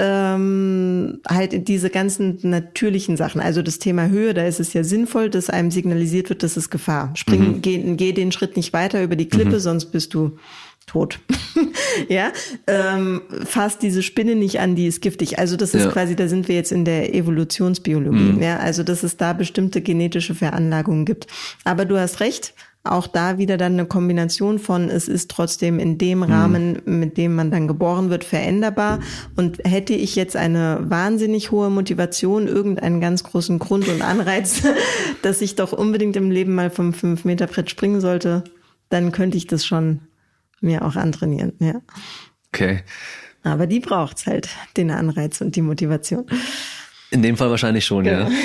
Ähm, halt diese ganzen natürlichen Sachen. Also das Thema Höhe, da ist es ja sinnvoll, dass einem signalisiert wird, das ist Gefahr. Spring, mhm. geh, geh den Schritt nicht weiter über die Klippe, mhm. sonst bist du tot. ja, ähm, fasst diese Spinne nicht an, die ist giftig. Also das ist ja. quasi, da sind wir jetzt in der Evolutionsbiologie. Mhm. Ja, also dass es da bestimmte genetische Veranlagungen gibt. Aber du hast recht. Auch da wieder dann eine Kombination von, es ist trotzdem in dem mhm. Rahmen, mit dem man dann geboren wird, veränderbar. Und hätte ich jetzt eine wahnsinnig hohe Motivation, irgendeinen ganz großen Grund und Anreiz, dass ich doch unbedingt im Leben mal vom 5-Meter-Brett springen sollte, dann könnte ich das schon mir auch antrainieren, ja. Okay. Aber die braucht's halt, den Anreiz und die Motivation. In dem Fall wahrscheinlich schon, ja. ja. Genau.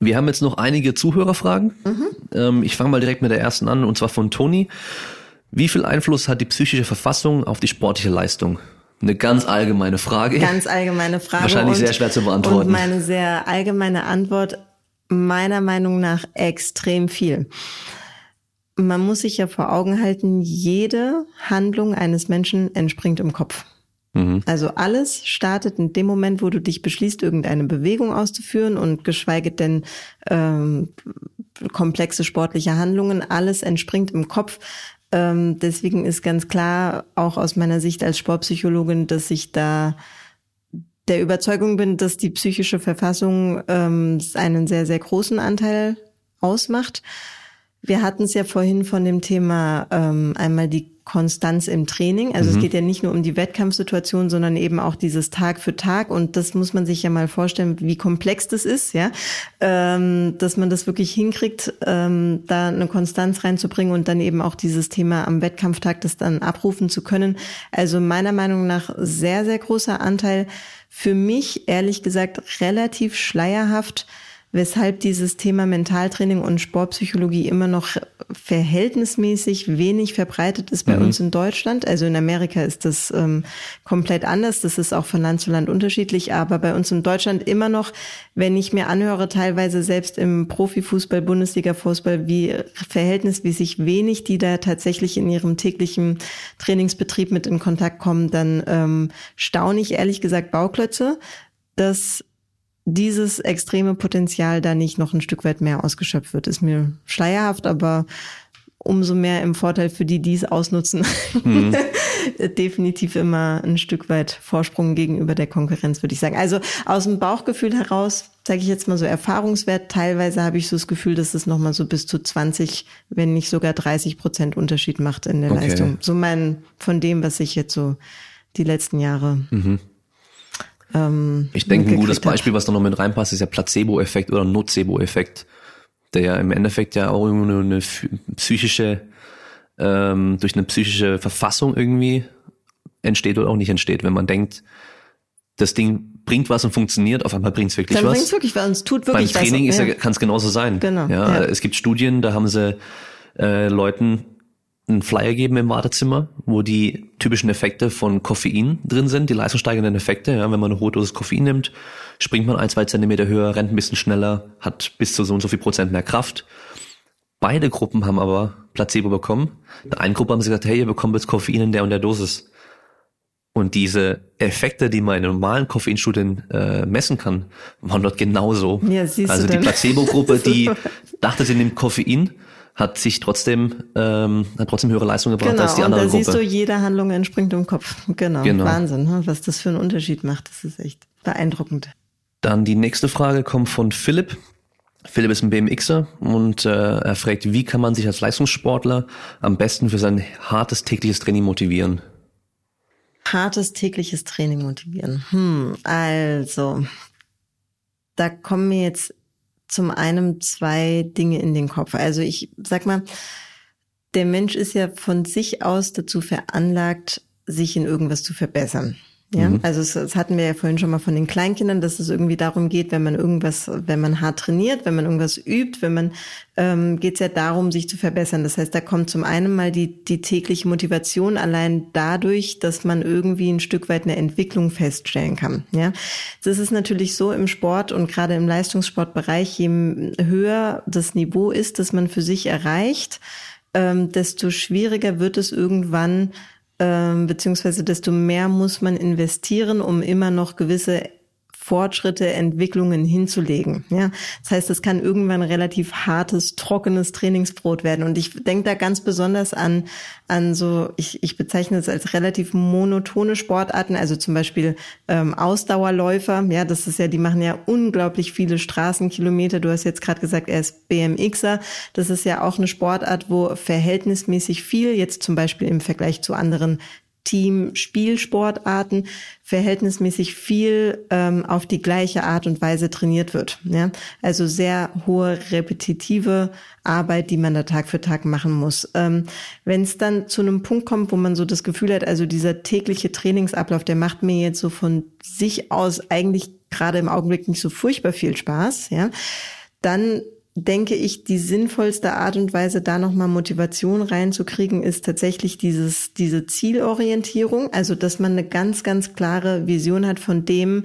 Wir haben jetzt noch einige Zuhörerfragen. Mhm. Ähm, ich fange mal direkt mit der ersten an, und zwar von Toni. Wie viel Einfluss hat die psychische Verfassung auf die sportliche Leistung? Eine ganz allgemeine Frage. Ganz allgemeine Frage. Wahrscheinlich und, sehr schwer zu beantworten. Und meine sehr allgemeine Antwort, meiner Meinung nach extrem viel. Man muss sich ja vor Augen halten, jede Handlung eines Menschen entspringt im Kopf. Mhm. Also alles startet in dem Moment, wo du dich beschließt, irgendeine Bewegung auszuführen und geschweige denn ähm, komplexe sportliche Handlungen, alles entspringt im Kopf. Ähm, deswegen ist ganz klar, auch aus meiner Sicht als Sportpsychologin, dass ich da der Überzeugung bin, dass die psychische Verfassung ähm, einen sehr, sehr großen Anteil ausmacht. Wir hatten es ja vorhin von dem Thema ähm, einmal die Konstanz im Training. Also mhm. es geht ja nicht nur um die Wettkampfsituation, sondern eben auch dieses Tag für Tag. Und das muss man sich ja mal vorstellen, wie komplex das ist, ja, ähm, dass man das wirklich hinkriegt, ähm, da eine Konstanz reinzubringen und dann eben auch dieses Thema am Wettkampftag das dann abrufen zu können. Also meiner Meinung nach sehr, sehr großer Anteil. Für mich ehrlich gesagt relativ schleierhaft weshalb dieses Thema Mentaltraining und Sportpsychologie immer noch verhältnismäßig wenig verbreitet ist bei mhm. uns in Deutschland. Also in Amerika ist das ähm, komplett anders. Das ist auch von Land zu Land unterschiedlich. Aber bei uns in Deutschland immer noch, wenn ich mir anhöre, teilweise selbst im Profifußball, Bundesliga-Fußball, wie verhältnismäßig wenig, die da tatsächlich in ihrem täglichen Trainingsbetrieb mit in Kontakt kommen, dann ähm, staune ich ehrlich gesagt Bauklötze, dass dieses extreme Potenzial da nicht noch ein Stück weit mehr ausgeschöpft wird. Ist mir schleierhaft, aber umso mehr im Vorteil für die, die es ausnutzen. Mhm. Definitiv immer ein Stück weit Vorsprung gegenüber der Konkurrenz, würde ich sagen. Also aus dem Bauchgefühl heraus, sage ich jetzt mal so Erfahrungswert, teilweise habe ich so das Gefühl, dass es nochmal so bis zu 20, wenn nicht sogar 30 Prozent Unterschied macht in der okay. Leistung. So mein, von dem, was ich jetzt so die letzten Jahre mhm. Ähm, ich denke, ein gutes Beispiel, was da noch mit reinpasst, ist der Placebo-Effekt oder Nocebo-Effekt, der ja im Endeffekt ja auch irgendwie eine psychische, ähm, durch eine psychische Verfassung irgendwie entsteht oder auch nicht entsteht. Wenn man denkt, das Ding bringt was und funktioniert, auf einmal bringt es wirklich Dann was. Dann bringt es wirklich was und es tut wirklich Beim Training was. Ja. kann es genauso sein. Genau. Ja, ja, Es gibt Studien, da haben sie äh, Leuten einen Flyer geben im Wartezimmer, wo die typischen Effekte von Koffein drin sind, die leistungssteigernden Effekte. Ja, wenn man eine hohe Dosis Koffein nimmt, springt man ein, zwei Zentimeter höher, rennt ein bisschen schneller, hat bis zu so und so viel Prozent mehr Kraft. Beide Gruppen haben aber Placebo bekommen. In der einen Gruppe haben sie gesagt, hey, ihr bekommt jetzt Koffein in der und der Dosis. Und diese Effekte, die man in normalen Koffeinstudien äh, messen kann, waren dort genauso. Ja, also die Placebo-Gruppe, die dachte, sie nimmt Koffein, hat sich trotzdem, ähm, hat trotzdem höhere Leistung gebracht genau, als die andere und da Gruppe. siehst du, jede Handlung entspringt im Kopf. Genau, genau. Wahnsinn, ne? was das für einen Unterschied macht. Das ist echt beeindruckend. Dann die nächste Frage kommt von Philipp. Philipp ist ein BMXer und äh, er fragt, wie kann man sich als Leistungssportler am besten für sein hartes tägliches Training motivieren? Hartes tägliches Training motivieren. Hm, also, da kommen mir jetzt zum einen zwei Dinge in den Kopf. Also ich sag mal, der Mensch ist ja von sich aus dazu veranlagt, sich in irgendwas zu verbessern. Ja, mhm. also es, das hatten wir ja vorhin schon mal von den Kleinkindern, dass es irgendwie darum geht, wenn man irgendwas, wenn man hart trainiert, wenn man irgendwas übt, wenn man ähm, geht es ja darum, sich zu verbessern. Das heißt, da kommt zum einen mal die die tägliche Motivation allein dadurch, dass man irgendwie ein Stück weit eine Entwicklung feststellen kann. Ja, das ist natürlich so im Sport und gerade im Leistungssportbereich, je höher das Niveau ist, das man für sich erreicht, ähm, desto schwieriger wird es irgendwann ähm, beziehungsweise desto mehr muss man investieren, um immer noch gewisse Fortschritte, Entwicklungen hinzulegen. Ja, das heißt, es kann irgendwann relativ hartes, trockenes Trainingsbrot werden. Und ich denke da ganz besonders an an so, ich, ich bezeichne es als relativ monotone Sportarten, also zum Beispiel ähm, Ausdauerläufer. Ja, das ist ja, die machen ja unglaublich viele Straßenkilometer. Du hast jetzt gerade gesagt, er ist BMXer. Das ist ja auch eine Sportart, wo verhältnismäßig viel jetzt zum Beispiel im Vergleich zu anderen Team-Spielsportarten verhältnismäßig viel ähm, auf die gleiche Art und Weise trainiert wird. Ja? Also sehr hohe repetitive Arbeit, die man da Tag für Tag machen muss. Ähm, Wenn es dann zu einem Punkt kommt, wo man so das Gefühl hat, also dieser tägliche Trainingsablauf, der macht mir jetzt so von sich aus eigentlich gerade im Augenblick nicht so furchtbar viel Spaß, ja, dann denke ich, die sinnvollste Art und Weise, da nochmal Motivation reinzukriegen, ist tatsächlich dieses, diese Zielorientierung. Also, dass man eine ganz, ganz klare Vision hat von dem,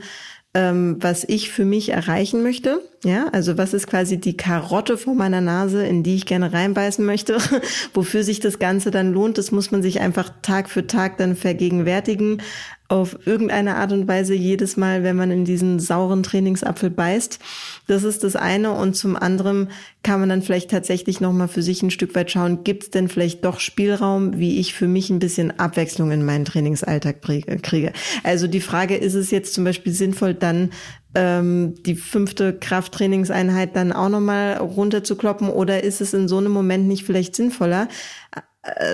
ähm, was ich für mich erreichen möchte. Ja, also was ist quasi die Karotte vor meiner Nase, in die ich gerne reinbeißen möchte, wofür sich das Ganze dann lohnt. Das muss man sich einfach Tag für Tag dann vergegenwärtigen auf irgendeine Art und Weise jedes Mal, wenn man in diesen sauren Trainingsapfel beißt. Das ist das eine. Und zum anderen kann man dann vielleicht tatsächlich nochmal für sich ein Stück weit schauen, gibt es denn vielleicht doch Spielraum, wie ich für mich ein bisschen Abwechslung in meinen Trainingsalltag kriege. Also die Frage, ist es jetzt zum Beispiel sinnvoll, dann ähm, die fünfte Krafttrainingseinheit dann auch nochmal runterzukloppen oder ist es in so einem Moment nicht vielleicht sinnvoller, äh,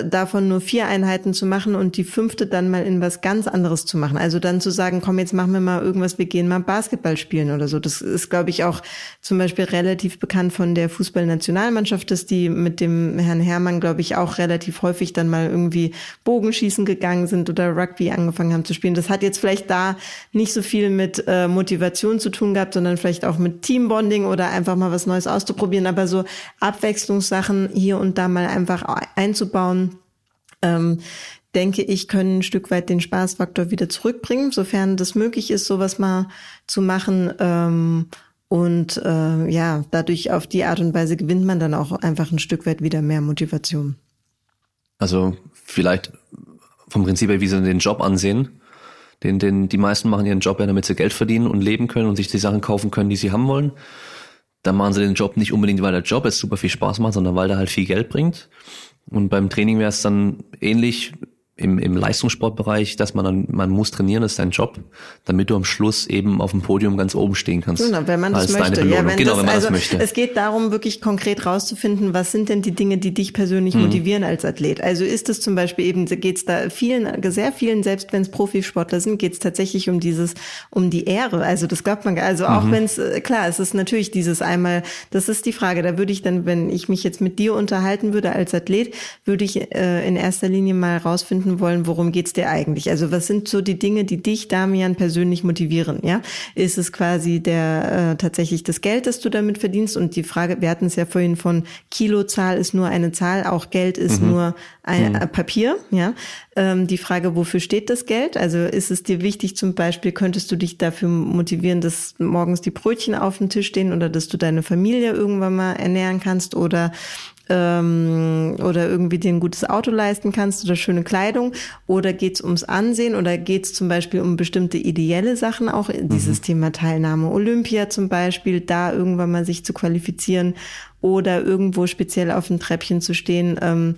davon nur vier Einheiten zu machen und die fünfte dann mal in was ganz anderes zu machen. Also dann zu sagen, komm, jetzt machen wir mal irgendwas, wir gehen mal Basketball spielen oder so. Das ist, glaube ich, auch zum Beispiel relativ bekannt von der Fußballnationalmannschaft, dass die mit dem Herrn Herrmann, glaube ich, auch relativ häufig dann mal irgendwie Bogenschießen gegangen sind oder Rugby angefangen haben zu spielen. Das hat jetzt vielleicht da nicht so viel mit äh, Motivation zu tun gehabt, sondern vielleicht auch mit Teambonding oder einfach mal was Neues auszuprobieren. Aber so Abwechslungssachen hier und da mal einfach einzubauen, aufbauen, ähm, denke ich, können ein Stück weit den Spaßfaktor wieder zurückbringen, sofern das möglich ist, sowas mal zu machen. Ähm, und äh, ja, dadurch auf die Art und Weise gewinnt man dann auch einfach ein Stück weit wieder mehr Motivation. Also vielleicht vom Prinzip her, wie sie den Job ansehen. Den, den, die meisten machen ihren Job ja, damit sie Geld verdienen und leben können und sich die Sachen kaufen können, die sie haben wollen. Dann machen sie den Job nicht unbedingt, weil der Job jetzt super viel Spaß macht, sondern weil der halt viel Geld bringt. Und beim Training wäre es dann ähnlich im, im Leistungssportbereich, dass man dann, man muss trainieren, das ist dein Job, damit du am Schluss eben auf dem Podium ganz oben stehen kannst. Genau, wenn man das möchte. Ja, wenn genau, das, wenn man also das möchte. Es geht darum, wirklich konkret rauszufinden, was sind denn die Dinge, die dich persönlich mhm. motivieren als Athlet. Also ist es zum Beispiel eben, geht es da vielen, sehr vielen, selbst wenn es Profisportler sind, geht es tatsächlich um dieses, um die Ehre. Also das glaubt man, also auch mhm. wenn es, äh, klar, es ist natürlich dieses einmal, das ist die Frage, da würde ich dann, wenn ich mich jetzt mit dir unterhalten würde als Athlet, würde ich äh, in erster Linie mal rausfinden wollen, worum geht geht's dir eigentlich? Also was sind so die Dinge, die dich, Damian, persönlich motivieren? Ja, ist es quasi der äh, tatsächlich das Geld, das du damit verdienst? Und die Frage, wir hatten es ja vorhin von Kilozahl ist nur eine Zahl, auch Geld ist mhm. nur ein mhm. Papier. Ja, ähm, die Frage, wofür steht das Geld? Also ist es dir wichtig, zum Beispiel, könntest du dich dafür motivieren, dass morgens die Brötchen auf dem Tisch stehen oder dass du deine Familie irgendwann mal ernähren kannst oder ähm, oder irgendwie dir ein gutes Auto leisten kannst oder schöne Kleidung oder geht's ums Ansehen oder geht's zum Beispiel um bestimmte ideelle Sachen auch, mhm. dieses Thema Teilnahme Olympia zum Beispiel, da irgendwann mal sich zu qualifizieren oder irgendwo speziell auf dem Treppchen zu stehen. Ähm,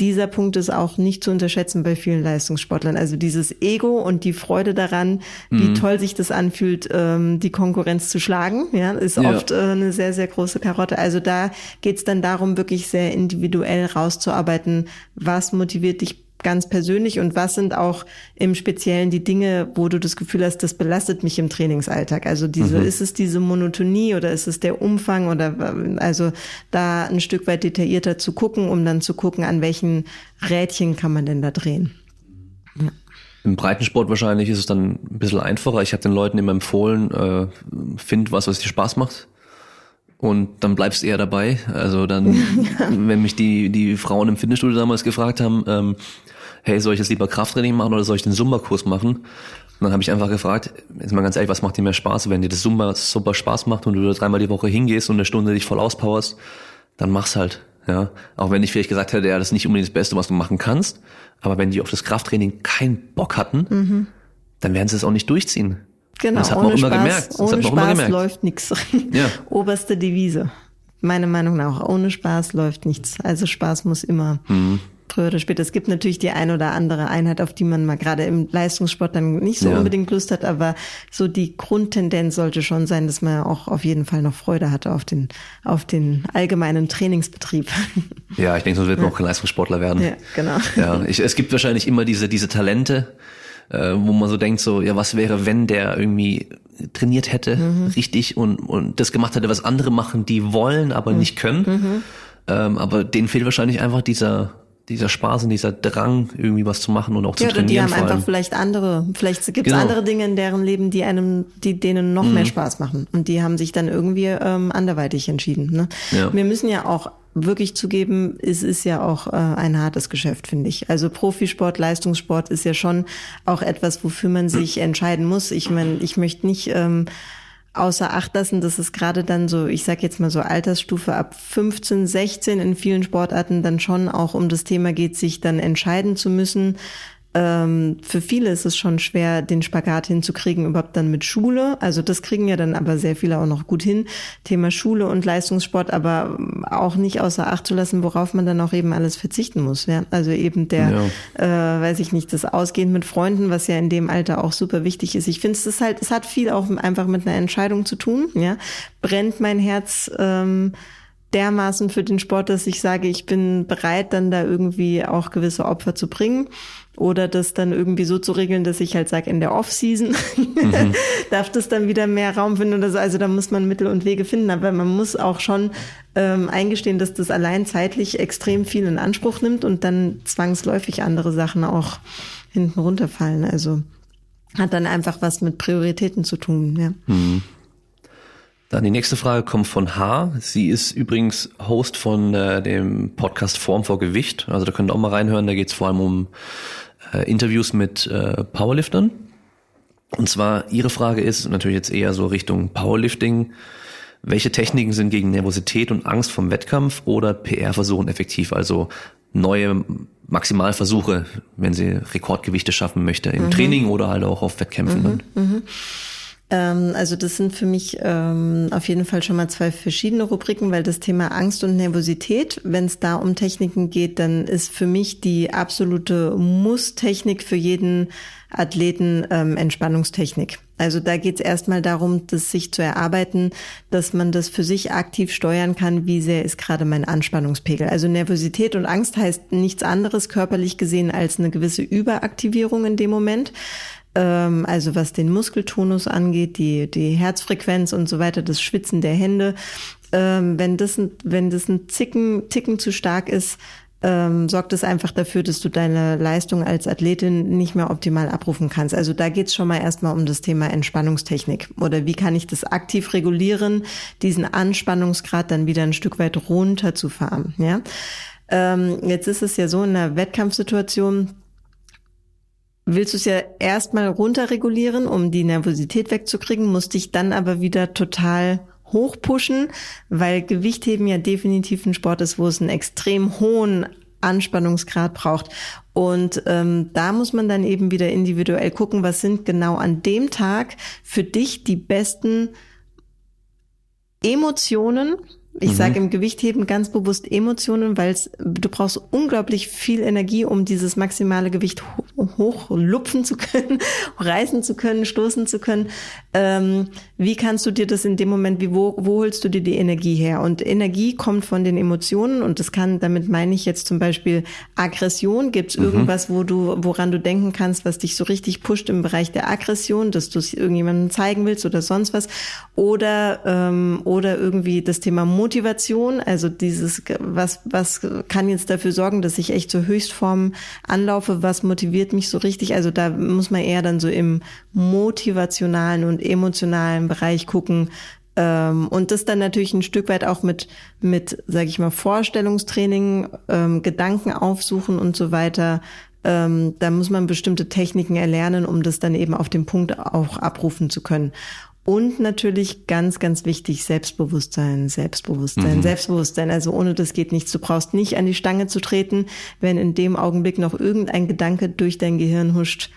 dieser Punkt ist auch nicht zu unterschätzen bei vielen Leistungssportlern. Also dieses Ego und die Freude daran, mhm. wie toll sich das anfühlt, ähm, die Konkurrenz zu schlagen, ja, ist ja. oft äh, eine sehr, sehr große Karotte. Also da geht es dann darum, wirklich sehr individuell rauszuarbeiten, was motiviert dich ganz persönlich und was sind auch im Speziellen die Dinge, wo du das Gefühl hast, das belastet mich im Trainingsalltag? Also diese, mhm. ist es diese Monotonie oder ist es der Umfang oder also da ein Stück weit detaillierter zu gucken, um dann zu gucken, an welchen Rädchen kann man denn da drehen? Ja. Im Breitensport wahrscheinlich ist es dann ein bisschen einfacher. Ich habe den Leuten immer empfohlen, äh, find was, was dir Spaß macht und dann bleibst du eher dabei. Also dann, ja. wenn mich die, die Frauen im Fitnessstudio damals gefragt haben, ähm, hey, soll ich jetzt lieber Krafttraining machen oder soll ich den Zumba-Kurs machen? Und dann habe ich einfach gefragt, jetzt mal ganz ehrlich, was macht dir mehr Spaß? Wenn dir das Zumba super Spaß macht und du da dreimal die Woche hingehst und eine Stunde dich voll auspowerst, dann mach's halt. Ja, auch wenn ich vielleicht gesagt hätte, ja, das ist nicht unbedingt das Beste, was du machen kannst, aber wenn die auf das Krafttraining keinen Bock hatten, mhm. dann werden sie es auch nicht durchziehen. Genau, das hat man immer Spaß, gemerkt. Das ohne Spaß läuft nichts. Ja. Oberste Devise. Meine Meinung nach, ohne Spaß läuft nichts. Also Spaß muss immer mhm. früher oder später. Es gibt natürlich die ein oder andere Einheit, auf die man mal gerade im Leistungssport dann nicht so ja. unbedingt Lust hat, aber so die Grundtendenz sollte schon sein, dass man auch auf jeden Fall noch Freude hatte auf den, auf den allgemeinen Trainingsbetrieb. Ja, ich denke, sonst wird man auch kein Leistungssportler werden. Ja, genau. Ja, ich, es gibt wahrscheinlich immer diese, diese Talente, äh, wo man so denkt, so, ja, was wäre, wenn der irgendwie trainiert hätte, mhm. richtig, und, und das gemacht hätte, was andere machen, die wollen, aber mhm. nicht können. Mhm. Ähm, aber denen fehlt wahrscheinlich einfach dieser, dieser Spaß und dieser Drang, irgendwie was zu machen und auch zu ja, trainieren. Ja, die haben einfach vielleicht andere, vielleicht gibt es genau. andere Dinge in deren Leben, die einem, die denen noch mhm. mehr Spaß machen. Und die haben sich dann irgendwie ähm, anderweitig entschieden. Ne? Ja. Wir müssen ja auch wirklich zugeben, es ist ja auch äh, ein hartes Geschäft, finde ich. Also Profisport, Leistungssport ist ja schon auch etwas, wofür man sich entscheiden muss. Ich meine, ich möchte nicht ähm, außer Acht lassen, dass es gerade dann so, ich sage jetzt mal so Altersstufe ab 15, 16 in vielen Sportarten dann schon auch um das Thema geht, sich dann entscheiden zu müssen, ähm, für viele ist es schon schwer, den Spagat hinzukriegen, überhaupt dann mit Schule. Also das kriegen ja dann aber sehr viele auch noch gut hin. Thema Schule und Leistungssport, aber auch nicht außer Acht zu lassen, worauf man dann auch eben alles verzichten muss. Ja? Also eben der, ja. äh, weiß ich nicht, das Ausgehen mit Freunden, was ja in dem Alter auch super wichtig ist. Ich finde es halt, es hat viel auch einfach mit einer Entscheidung zu tun. Ja, brennt mein Herz. Ähm, dermaßen für den Sport, dass ich sage, ich bin bereit, dann da irgendwie auch gewisse Opfer zu bringen oder das dann irgendwie so zu regeln, dass ich halt sage, in der Off-Season mhm. darf das dann wieder mehr Raum finden oder so. Also da muss man Mittel und Wege finden, aber man muss auch schon ähm, eingestehen, dass das allein zeitlich extrem viel in Anspruch nimmt und dann zwangsläufig andere Sachen auch hinten runterfallen. Also hat dann einfach was mit Prioritäten zu tun, ja. Mhm. Dann die nächste Frage kommt von H. Sie ist übrigens Host von äh, dem Podcast Form vor Gewicht. Also da könnt ihr auch mal reinhören. Da geht es vor allem um äh, Interviews mit äh, Powerliftern. Und zwar ihre Frage ist natürlich jetzt eher so Richtung Powerlifting. Welche Techniken sind gegen Nervosität und Angst vom Wettkampf oder PR-Versuchen effektiv? Also neue Maximalversuche, wenn sie Rekordgewichte schaffen möchte im mhm. Training oder halt auch auf Wettkämpfen. Mhm. Mhm. Ähm, also das sind für mich ähm, auf jeden Fall schon mal zwei verschiedene Rubriken, weil das Thema Angst und Nervosität, wenn es da um Techniken geht, dann ist für mich die absolute Muss-Technik für jeden Athleten ähm, Entspannungstechnik. Also da geht es erstmal darum, das sich zu erarbeiten, dass man das für sich aktiv steuern kann, wie sehr ist gerade mein Anspannungspegel. Also Nervosität und Angst heißt nichts anderes körperlich gesehen als eine gewisse Überaktivierung in dem Moment also was den Muskeltonus angeht, die, die Herzfrequenz und so weiter, das Schwitzen der Hände. Ähm, wenn das, ein, wenn das ein Zicken, Ticken zu stark ist, ähm, sorgt es einfach dafür, dass du deine Leistung als Athletin nicht mehr optimal abrufen kannst. Also da geht's schon mal erstmal um das Thema Entspannungstechnik. Oder wie kann ich das aktiv regulieren, diesen Anspannungsgrad dann wieder ein Stück weit runterzufahren. Ja? Ähm, jetzt ist es ja so in einer Wettkampfsituation, willst du es ja erstmal runterregulieren, um die Nervosität wegzukriegen, musst dich dann aber wieder total hochpushen, weil Gewichtheben ja definitiv ein Sport ist, wo es einen extrem hohen Anspannungsgrad braucht. Und ähm, da muss man dann eben wieder individuell gucken, was sind genau an dem Tag für dich die besten Emotionen, ich mhm. sage im Gewichtheben ganz bewusst Emotionen, weil du brauchst unglaublich viel Energie, um dieses maximale Gewicht hochlupfen zu können, reißen zu können, stoßen zu können. Ähm, wie kannst du dir das in dem Moment, wie wo, wo holst du dir die Energie her? Und Energie kommt von den Emotionen und das kann, damit meine ich jetzt zum Beispiel Aggression. Gibt es mhm. irgendwas, wo du, woran du denken kannst, was dich so richtig pusht im Bereich der Aggression, dass du es irgendjemandem zeigen willst oder sonst was? Oder ähm, oder irgendwie das Thema Motivation, also dieses, was, was kann jetzt dafür sorgen, dass ich echt zur Höchstform anlaufe, was motiviert mich so richtig? Also da muss man eher dann so im motivationalen und emotionalen Bereich gucken, ähm, und das dann natürlich ein Stück weit auch mit, mit, sage ich mal, Vorstellungstraining, ähm, Gedanken aufsuchen und so weiter. Ähm, da muss man bestimmte Techniken erlernen, um das dann eben auf dem Punkt auch abrufen zu können. Und natürlich ganz, ganz wichtig, Selbstbewusstsein, Selbstbewusstsein, mhm. Selbstbewusstsein. Also ohne das geht nichts. Du brauchst nicht an die Stange zu treten, wenn in dem Augenblick noch irgendein Gedanke durch dein Gehirn huscht,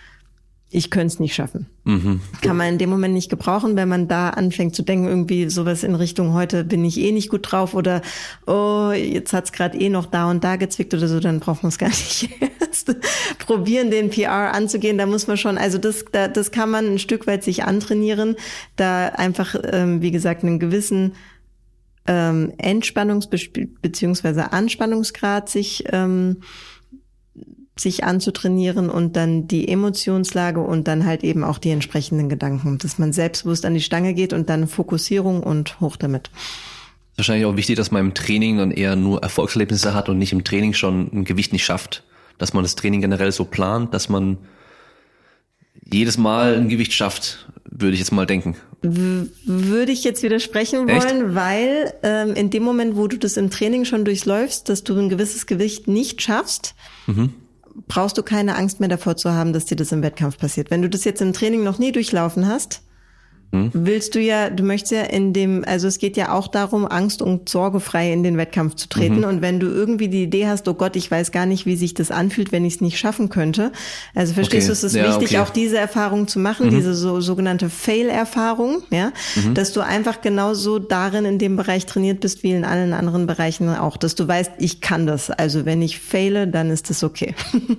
ich könnte es nicht schaffen. Mhm. Kann man in dem Moment nicht gebrauchen, wenn man da anfängt zu denken, irgendwie sowas in Richtung, heute bin ich eh nicht gut drauf oder oh, jetzt hat's gerade eh noch da und da gezwickt oder so, dann braucht man es gar nicht erst probieren, den PR anzugehen. Da muss man schon, also das, da, das kann man ein Stück weit sich antrainieren, da einfach, ähm, wie gesagt, einen gewissen ähm, Entspannungs- bzw. Anspannungsgrad sich ähm, sich anzutrainieren und dann die Emotionslage und dann halt eben auch die entsprechenden Gedanken, dass man selbstbewusst an die Stange geht und dann Fokussierung und hoch damit. Wahrscheinlich auch wichtig, dass man im Training dann eher nur Erfolgserlebnisse hat und nicht im Training schon ein Gewicht nicht schafft. Dass man das Training generell so plant, dass man jedes Mal ein Gewicht schafft, würde ich jetzt mal denken. W würde ich jetzt widersprechen wollen, Echt? weil ähm, in dem Moment, wo du das im Training schon durchläufst, dass du ein gewisses Gewicht nicht schaffst, mhm brauchst du keine Angst mehr davor zu haben, dass dir das im Wettkampf passiert. Wenn du das jetzt im Training noch nie durchlaufen hast, hm? Willst du ja, du möchtest ja in dem, also es geht ja auch darum, Angst und sorgefrei in den Wettkampf zu treten. Mhm. Und wenn du irgendwie die Idee hast, oh Gott, ich weiß gar nicht, wie sich das anfühlt, wenn ich es nicht schaffen könnte. Also verstehst okay. du, es ist ja, wichtig, okay. auch diese Erfahrung zu machen, mhm. diese so, sogenannte Fail-Erfahrung, ja, mhm. dass du einfach genauso darin in dem Bereich trainiert bist, wie in allen anderen Bereichen auch, dass du weißt, ich kann das. Also wenn ich faile, dann ist das okay.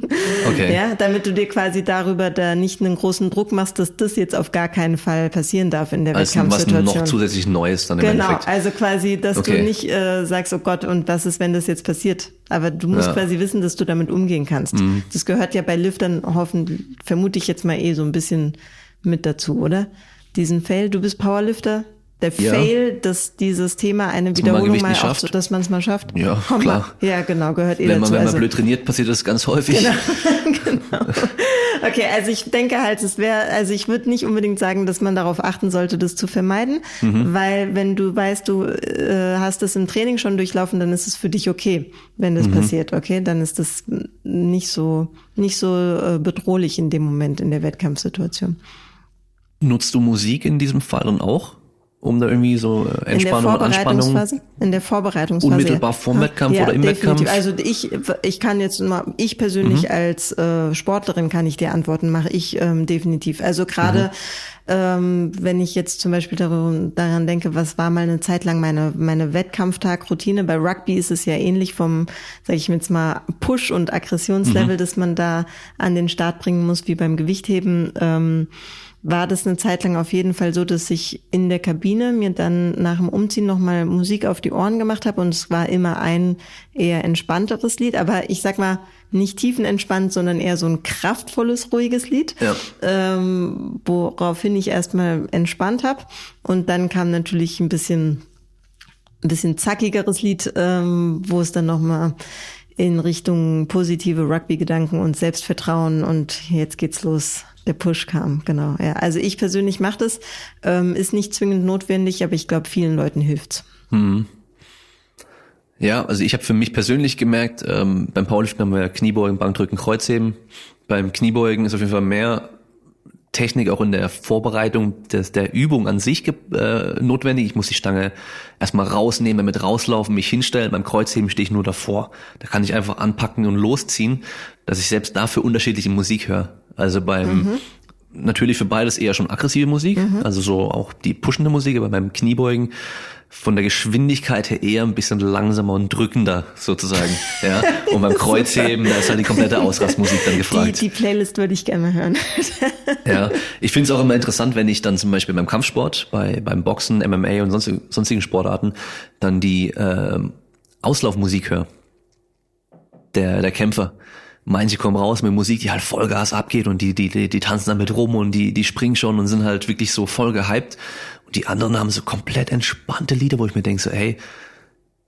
Okay. ja, damit du dir quasi darüber da nicht einen großen Druck machst, dass das jetzt auf gar keinen Fall passiert passieren darf in der Als Wettkampfsituation. was noch zusätzlich Neues dann im Genau, Endeffekt. also quasi, dass Okay. du nicht äh, sagst, oh Gott, und was ist, wenn das jetzt passiert? Aber du musst Ja. Mhm. quasi wissen, dass du damit umgehen kannst. Das gehört ja bei Liftern hoffentlich, vermute ich jetzt mal eh so ein bisschen mit dazu, oder? Diesen Fail, du bist Powerlifter, der Ja. Fail, dass dieses Thema eine man Wiederholung Gewicht mal nicht auf, schafft. dass man es mal schafft. Ja, Komm klar. Mal. Ja, genau, gehört eh wenn man, dazu. wenn man also, blöd trainiert, passiert das ganz häufig. Okay, also ich denke halt, es wäre, also ich würde nicht unbedingt sagen, dass man darauf achten sollte, das zu vermeiden, Mhm. weil wenn du weißt, du äh, hast das im Training schon durchlaufen, dann ist es für dich okay, wenn Mhm. das passiert, okay, dann ist das nicht so nicht so äh, bedrohlich in dem Moment in der Wettkampfsituation. Nutzt du Musik in diesem Fall dann auch? Um da irgendwie so äh, In der Entspannung und Anspannung? Vorbereitungsphase? In der Vorbereitungsphase. Unmittelbar ja. vorm Wettkampf ja, oder im definitiv. Wettkampf? Also ich, ich kann jetzt mal, ich persönlich Mhm. als äh, Sportlerin kann ich dir antworten, mache ich ähm, definitiv. Also gerade Mhm. ähm, wenn ich jetzt zum Beispiel daran, daran denke, was war mal eine Zeit lang meine meine Wettkampftag-Routine. Bei Rugby ist es ja ähnlich vom, sage ich jetzt mal, Push- und Aggressionslevel, Mhm. das man da an den Start bringen muss, wie beim Gewichtheben. Ähm, war das eine Zeit lang auf jeden Fall so, dass ich in der Kabine mir dann nach dem Umziehen nochmal Musik auf die Ohren gemacht habe und es war immer ein eher entspannteres Lied, aber ich sag mal nicht tiefenentspannt, sondern eher so ein kraftvolles, ruhiges Lied, Ja. ähm, woraufhin ich erstmal entspannt habe und dann kam natürlich ein bisschen ein bisschen zackigeres Lied, ähm, wo es dann nochmal in Richtung positive Rugby-Gedanken und Selbstvertrauen und jetzt geht's los. Der Push kam, genau. Ja, also ich persönlich mache das, ähm, ist nicht zwingend notwendig, aber ich glaube, vielen Leuten hilft's. Ja, also ich habe für mich persönlich gemerkt, ähm, beim Powerlifting haben wir Kniebeugen, Bankdrücken, Kreuzheben. Beim Kniebeugen ist auf jeden Fall mehr Technik auch in der Vorbereitung des, der Übung an sich äh, notwendig. Ich muss die Stange erstmal rausnehmen, damit rauslaufen, mich hinstellen. Beim Kreuzheben stehe ich nur davor. Da kann ich einfach anpacken und losziehen, dass ich selbst dafür unterschiedliche Musik höre. Also beim natürlich für beides eher schon aggressive Musik, also so auch die pushende Musik, aber beim Kniebeugen von der Geschwindigkeit her eher ein bisschen langsamer und drückender sozusagen. Ja. Und beim Kreuzheben, da ist halt die komplette Ausrastmusik dann Die, gefragt. die Playlist würde ich gerne hören. Ja, ich finde es auch immer interessant, wenn ich dann zum Beispiel beim Kampfsport, bei, beim Boxen, MMA und sonst, sonstigen Sportarten dann die ähm, Auslaufmusik höre. Der, der Kämpfer. Manche kommen raus mit Musik, die halt Vollgas abgeht und die, die, die, die tanzen damit rum und die, die springen schon und sind halt wirklich so voll gehypt. Und die anderen haben so komplett entspannte Lieder, wo ich mir denke so, hey,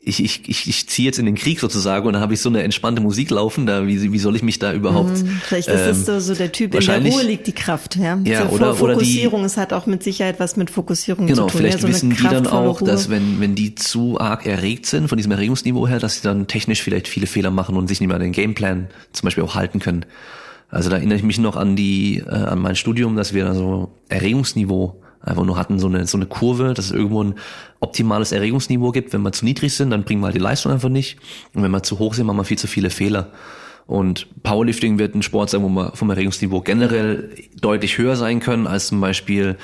ich, ich, ich, ich ziehe jetzt in den Krieg sozusagen und dann habe ich so eine entspannte Musik laufen, da wie, wie soll ich mich da überhaupt Vielleicht ist es ähm, so, so der Typ, in der Ruhe liegt die Kraft. Ja, Ja, so oder- oder die- Fokussierung, es hat auch mit Sicherheit was mit Fokussierung Genau, zu tun. vielleicht ja, so wissen die dann auch, Ruhe. dass wenn, wenn die zu arg erregt sind von diesem Erregungsniveau her, dass sie dann technisch vielleicht viele Fehler machen und sich nicht mehr an den Gameplan zum Beispiel auch halten können. Also da erinnere ich mich noch an die, äh, an mein Studium, dass wir da so Erregungsniveau einfach nur hatten, so eine, so eine Kurve, dass es irgendwo ein optimales Erregungsniveau gibt. Wenn wir zu niedrig sind, dann bringen wir halt die Leistung einfach nicht. Und wenn wir zu hoch sind, machen wir viel zu viele Fehler. Und Powerlifting wird ein Sport sein, wo wir vom Erregungsniveau generell deutlich höher sein können als zum Beispiel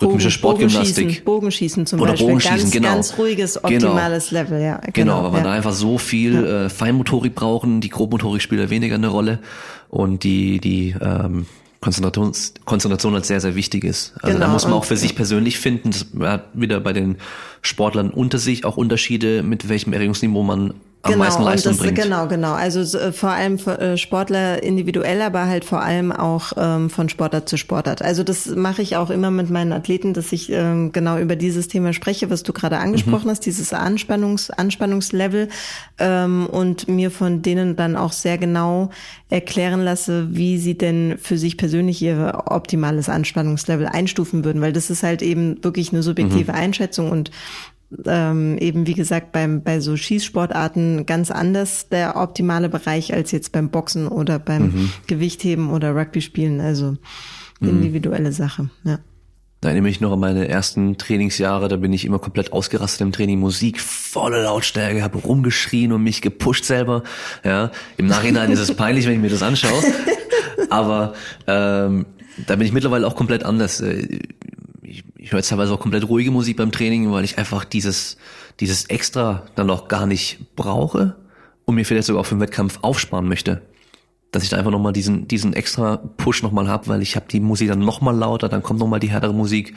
rhythmische Sportgymnastik. Bogenschießen, Bogenschießen zum Oder Beispiel. Bogenschießen, ganz, genau. ganz ruhiges, Genau. optimales Level, ja. Genau, aber wir ja. da einfach so viel äh, Feinmotorik brauchen, die Grobmotorik spielt ja weniger eine Rolle und die die ähm, Konzentration, Konzentration halt sehr, sehr wichtig ist. Also da Genau, muss man auch für sich persönlich finden, das hat wieder bei den Sportlern unter sich auch Unterschiede, mit welchem Erregungsniveau man am meisten Leistung das, bringt. Genau, genau. Also so, äh, vor allem für, äh, Sportler individuell, aber halt vor allem auch ähm, von Sportart zu Sportart. Also das mache ich auch immer mit meinen Athleten, dass ich ähm, genau über dieses Thema spreche, was du gerade angesprochen Mhm. hast, dieses Anspannungs, Anspannungslevel ähm, und mir von denen dann auch sehr genau erklären lasse, wie sie denn für sich persönlich ihr optimales Anspannungslevel einstufen würden, weil das ist halt eben wirklich eine subjektive Mhm. Einschätzung und ähm, eben wie gesagt beim bei so Schießsportarten ganz anders der optimale Bereich als jetzt beim Boxen oder beim Mhm. Gewichtheben oder Rugby spielen. Also individuelle Sache. Ja. Da erinnere ich noch an meine ersten Trainingsjahre, da bin ich immer komplett ausgerastet im Training, Musik, volle Lautstärke, habe rumgeschrien und mich gepusht selber. Ja, im Nachhinein ist es peinlich, wenn ich mir das anschaue, aber ähm, da bin ich mittlerweile auch komplett anders. Ich, ich höre jetzt teilweise auch komplett ruhige Musik beim Training, weil ich einfach dieses dieses Extra dann auch gar nicht brauche und mir vielleicht sogar auch für den Wettkampf aufsparen möchte. dass ich da einfach nochmal diesen, diesen extra Push nochmal habe, weil ich habe die Musik dann nochmal lauter, dann kommt nochmal die härtere Musik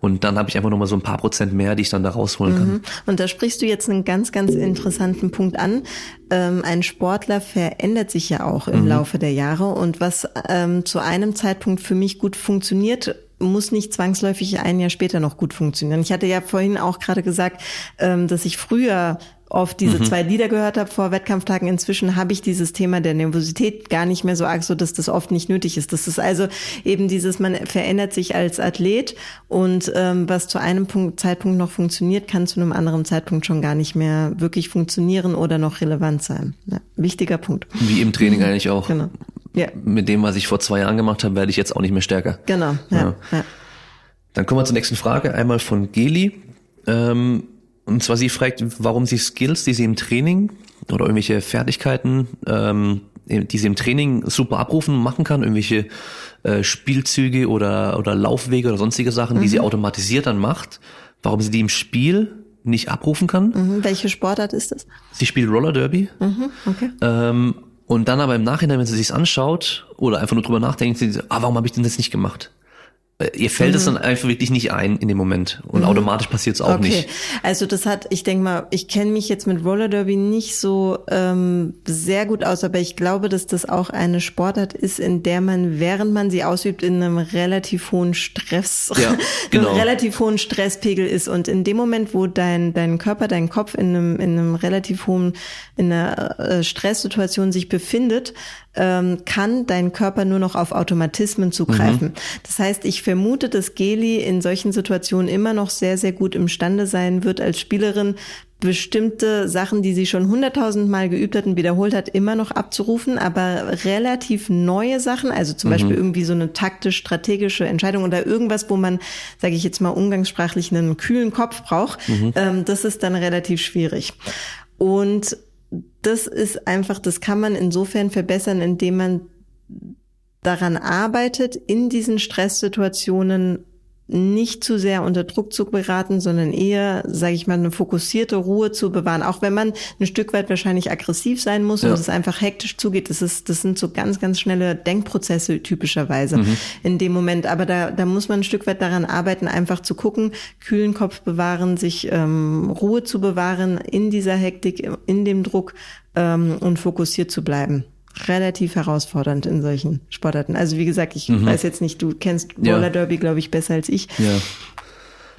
und dann habe ich einfach nochmal so ein paar Prozent mehr, die ich dann da rausholen kann. Mhm. Und da sprichst du jetzt einen ganz, ganz interessanten Punkt an. Ähm, ein Sportler verändert sich ja auch im mhm. Laufe der Jahre und was ähm, zu einem Zeitpunkt für mich gut funktioniert, muss nicht zwangsläufig ein Jahr später noch gut funktionieren. Ich hatte ja vorhin auch gerade gesagt, ähm, dass ich früher oft diese mhm. zwei Lieder gehört habe vor Wettkampftagen. Inzwischen habe ich dieses Thema der Nervosität gar nicht mehr so arg, so dass das oft nicht nötig ist. Das ist also eben dieses, man verändert sich als Athlet und ähm, was zu einem Punkt, Zeitpunkt noch funktioniert, kann zu einem anderen Zeitpunkt schon gar nicht mehr wirklich funktionieren oder noch relevant sein. Ja, wichtiger Punkt. Wie im Training mhm. eigentlich auch. Genau. Ja. Mit dem, was ich vor zwei Jahren gemacht habe, werde ich jetzt auch nicht mehr stärker. Genau. Ja, ja. Dann kommen wir zur nächsten Frage. Einmal von Geli. Ähm, und zwar sie fragt, warum sie Skills, die sie im Training oder irgendwelche Fertigkeiten, ähm, die sie im Training super abrufen machen kann, irgendwelche äh, Spielzüge oder, oder Laufwege oder sonstige Sachen, mhm. die sie mhm. automatisiert dann macht, warum sie die im Spiel nicht abrufen kann. Mhm. Welche Sportart ist das? Sie spielt Roller Derby. Mhm. Okay. Ähm, und dann aber im Nachhinein, wenn sie sich's anschaut oder einfach nur drüber nachdenkt, sie, ah, warum habe ich denn das nicht gemacht? Äh, ihr fällt es mhm. dann einfach wirklich nicht ein in dem Moment und mhm. automatisch passiert es auch okay. nicht. Also das hat, ich denke mal, ich kenne mich jetzt mit Roller Derby nicht so ähm, sehr gut aus, aber ich glaube, dass das auch eine Sportart ist, in der man, während man sie ausübt, in einem relativ hohen Stress, ja, genau. einem relativ hohen Stresspegel ist und in dem Moment, wo dein dein Körper, dein Kopf in einem in einem relativ hohen in einer äh, Stresssituation sich befindet, ähm, kann dein Körper nur noch auf Automatismen zugreifen. Mhm. Das heißt, ich vermute, dass Geli in solchen Situationen immer noch sehr, sehr gut imstande sein wird, als Spielerin bestimmte Sachen, die sie schon hunderttausend Mal geübt hat und wiederholt hat, immer noch abzurufen, aber relativ neue Sachen, also zum mhm. Beispiel irgendwie so eine taktisch-strategische Entscheidung oder irgendwas, wo man, sage ich jetzt mal umgangssprachlich, einen kühlen Kopf braucht, mhm. ähm, das ist dann relativ schwierig. Und das ist einfach, das kann man insofern verbessern, indem man daran arbeitet, in diesen Stresssituationen nicht zu sehr unter Druck zu beraten, sondern eher, sage ich mal, eine fokussierte Ruhe zu bewahren. Auch wenn man ein Stück weit wahrscheinlich aggressiv sein muss ja. und es einfach hektisch zugeht. Das ist, das sind so ganz, ganz schnelle Denkprozesse typischerweise mhm. in dem Moment. Aber da, da muss man ein Stück weit daran arbeiten, einfach zu gucken, kühlen Kopf bewahren, sich ähm, Ruhe zu bewahren in dieser Hektik, in dem Druck ähm, und fokussiert zu bleiben relativ herausfordernd in solchen Sportarten. Also wie gesagt, ich mhm. weiß jetzt nicht, du kennst Roller Derby, glaube ich, besser als ich. Ja.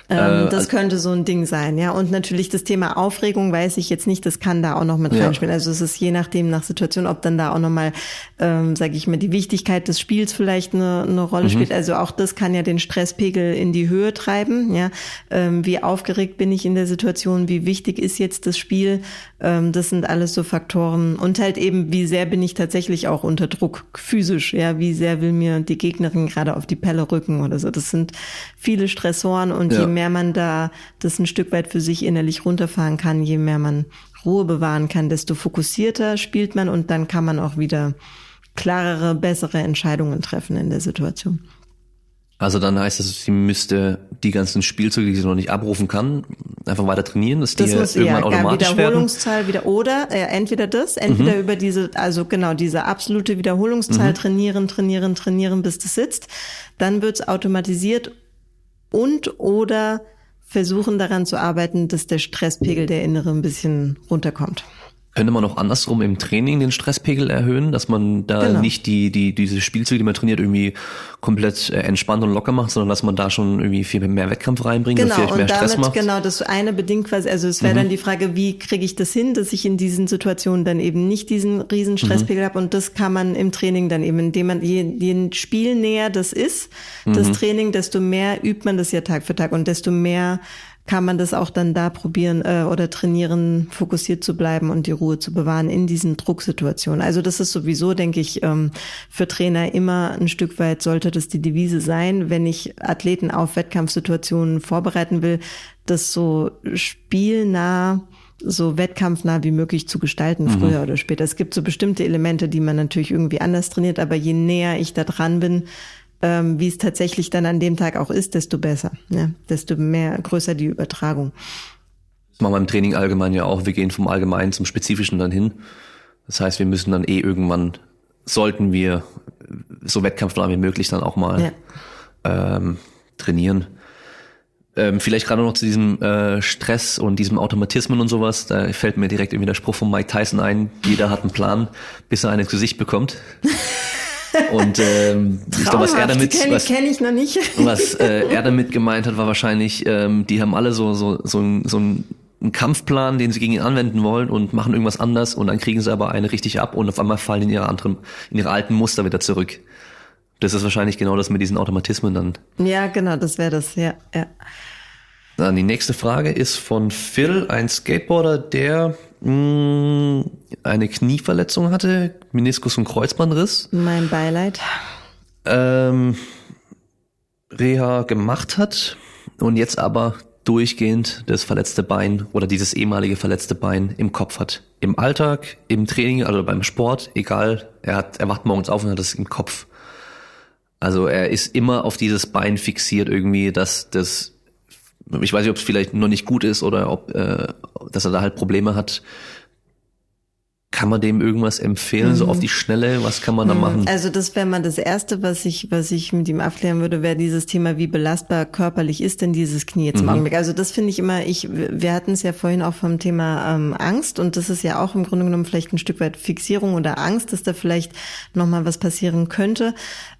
Ähm, äh, das könnte so ein Ding sein, ja. Und natürlich das Thema Aufregung weiß ich jetzt nicht, das kann da auch noch mit ja. reinspielen. Also es ist je nachdem nach Situation, ob dann da auch nochmal, ähm, sage ich mal, die Wichtigkeit des Spiels vielleicht eine, eine Rolle mhm. spielt. Also auch das kann ja den Stresspegel in die Höhe treiben, ja. Ähm, wie aufgeregt bin ich in der Situation, wie wichtig ist jetzt das Spiel? Ähm, das sind alles so Faktoren. Und halt eben, wie sehr bin ich tatsächlich auch unter Druck physisch, ja. Wie sehr will mir die Gegnerin gerade auf die Pelle rücken oder so. Das sind viele Stressoren und ja. je mehr man da das ein Stück weit für sich innerlich runterfahren kann, je mehr man Ruhe bewahren kann, desto fokussierter spielt man und dann kann man auch wieder klarere, bessere Entscheidungen treffen in der Situation. Also dann heißt das, sie müsste die ganzen Spielzüge, die sie noch nicht abrufen kann, einfach weiter trainieren, dass das die muss, irgendwann ja, automatisch Wiederholungszahl werden. wieder oder äh, entweder das, entweder mhm. über diese, also genau diese absolute Wiederholungszahl mhm. trainieren, trainieren, trainieren, bis das sitzt. Dann wird's automatisiert und oder versuchen daran zu arbeiten, dass der Stresspegel der Innere ein bisschen runterkommt. Könnte man auch andersrum im Training den Stresspegel erhöhen, dass man da genau. nicht die, die, diese Spielzüge, die man trainiert, irgendwie komplett äh, entspannt und locker macht, sondern dass man da schon irgendwie viel mehr Wettkampf reinbringt genau, und vielleicht mehr und Stress macht? Genau, das eine bedingt quasi, also es wäre mhm. dann die Frage, wie kriege ich das hin, dass ich in diesen Situationen dann eben nicht diesen riesen Stresspegel mhm. habe und das kann man im Training dann eben, indem man je, je Spiel näher das ist, das mhm. Training, desto mehr übt man das ja Tag für Tag und desto mehr kann man das auch dann da probieren äh, oder trainieren, fokussiert zu bleiben und die Ruhe zu bewahren in diesen Drucksituationen. Also das ist sowieso, denke ich, ähm, für Trainer immer ein Stück weit sollte das die Devise sein, wenn ich Athleten auf Wettkampfsituationen vorbereiten will, das so spielnah so wettkampfnah wie möglich zu gestalten, mhm. früher oder später. Es gibt so bestimmte Elemente, die man natürlich irgendwie anders trainiert, aber je näher ich da dran bin, ähm, wie es tatsächlich dann an dem Tag auch ist, desto besser, ja, desto mehr größer die Übertragung. Das machen wir im Training allgemein ja auch. Wir gehen vom Allgemeinen zum Spezifischen dann hin. Das heißt, wir müssen dann eh irgendwann sollten wir so wettkampfnah wie möglich dann auch mal ja. ähm, trainieren. Ähm, vielleicht gerade noch zu diesem äh, Stress und diesem Automatismen und sowas. Da fällt mir direkt irgendwie der Spruch von Mike Tyson ein. Jeder hat einen Plan, bis er ein Gesicht bekommt. Und ähm, ich glaube, was er damit, kenn, was, kenn ich noch nicht. was äh, er damit gemeint hat, war wahrscheinlich, ähm, die haben alle so so so, so ein einen Kampfplan, den sie gegen ihn anwenden wollen und machen irgendwas anders und dann kriegen sie aber eine richtig ab und auf einmal fallen in ihre anderen, in ihre alten Muster wieder zurück. Das ist wahrscheinlich genau das mit diesen Automatismen dann. Ja, genau, das wäre das, ja, ja. Dann die nächste Frage ist von Phil, ein Skateboarder, der mh, mm, eine Knieverletzung hatte, Meniskus und Kreuzbandriss. Mein Beileid. Ähm, Reha gemacht hat und jetzt aber durchgehend das verletzte Bein oder dieses ehemalige verletzte Bein im Kopf hat. Im Alltag, im Training, also beim Sport, egal, er hat, er wacht morgens auf und hat es im Kopf. Also er ist immer auf dieses Bein fixiert irgendwie, dass das, ich weiß nicht, ob es vielleicht noch nicht gut ist oder ob, äh, dass er da halt Probleme hat, kann man dem irgendwas empfehlen, mhm. so auf die Schnelle? Was kann man da mhm. machen? Also das wäre mal das Erste, was ich, was ich mit ihm abklären würde, wäre dieses Thema, wie belastbar körperlich ist denn dieses Knie jetzt im mhm. Augenblick. Also das finde ich immer, ich, wir hatten es ja vorhin auch vom Thema ähm, Angst und das ist ja auch im Grunde genommen vielleicht ein Stück weit Fixierung oder Angst, dass da vielleicht nochmal was passieren könnte.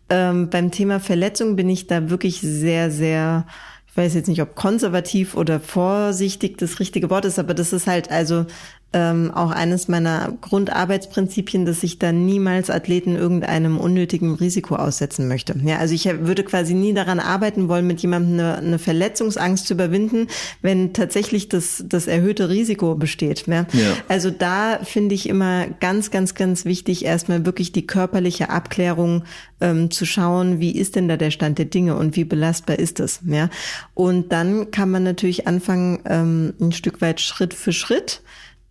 Ähm, beim Thema Verletzung bin ich da wirklich sehr, sehr weiß jetzt nicht, ob konservativ oder vorsichtig das richtige Wort ist, aber das ist halt also ähm, auch eines meiner Grundarbeitsprinzipien, dass ich da niemals Athleten irgendeinem unnötigen Risiko aussetzen möchte. Ja, also ich würde quasi nie daran arbeiten wollen, mit jemandem eine, eine Verletzungsangst zu überwinden, wenn tatsächlich das, das erhöhte Risiko besteht. Ja? ja. Also da finde ich immer ganz, ganz, ganz wichtig, erstmal wirklich die körperliche Abklärung ähm, zu schauen, wie ist denn da der Stand der Dinge und wie belastbar ist es. Ja? Und dann kann man natürlich anfangen, ähm, ein Stück weit Schritt für Schritt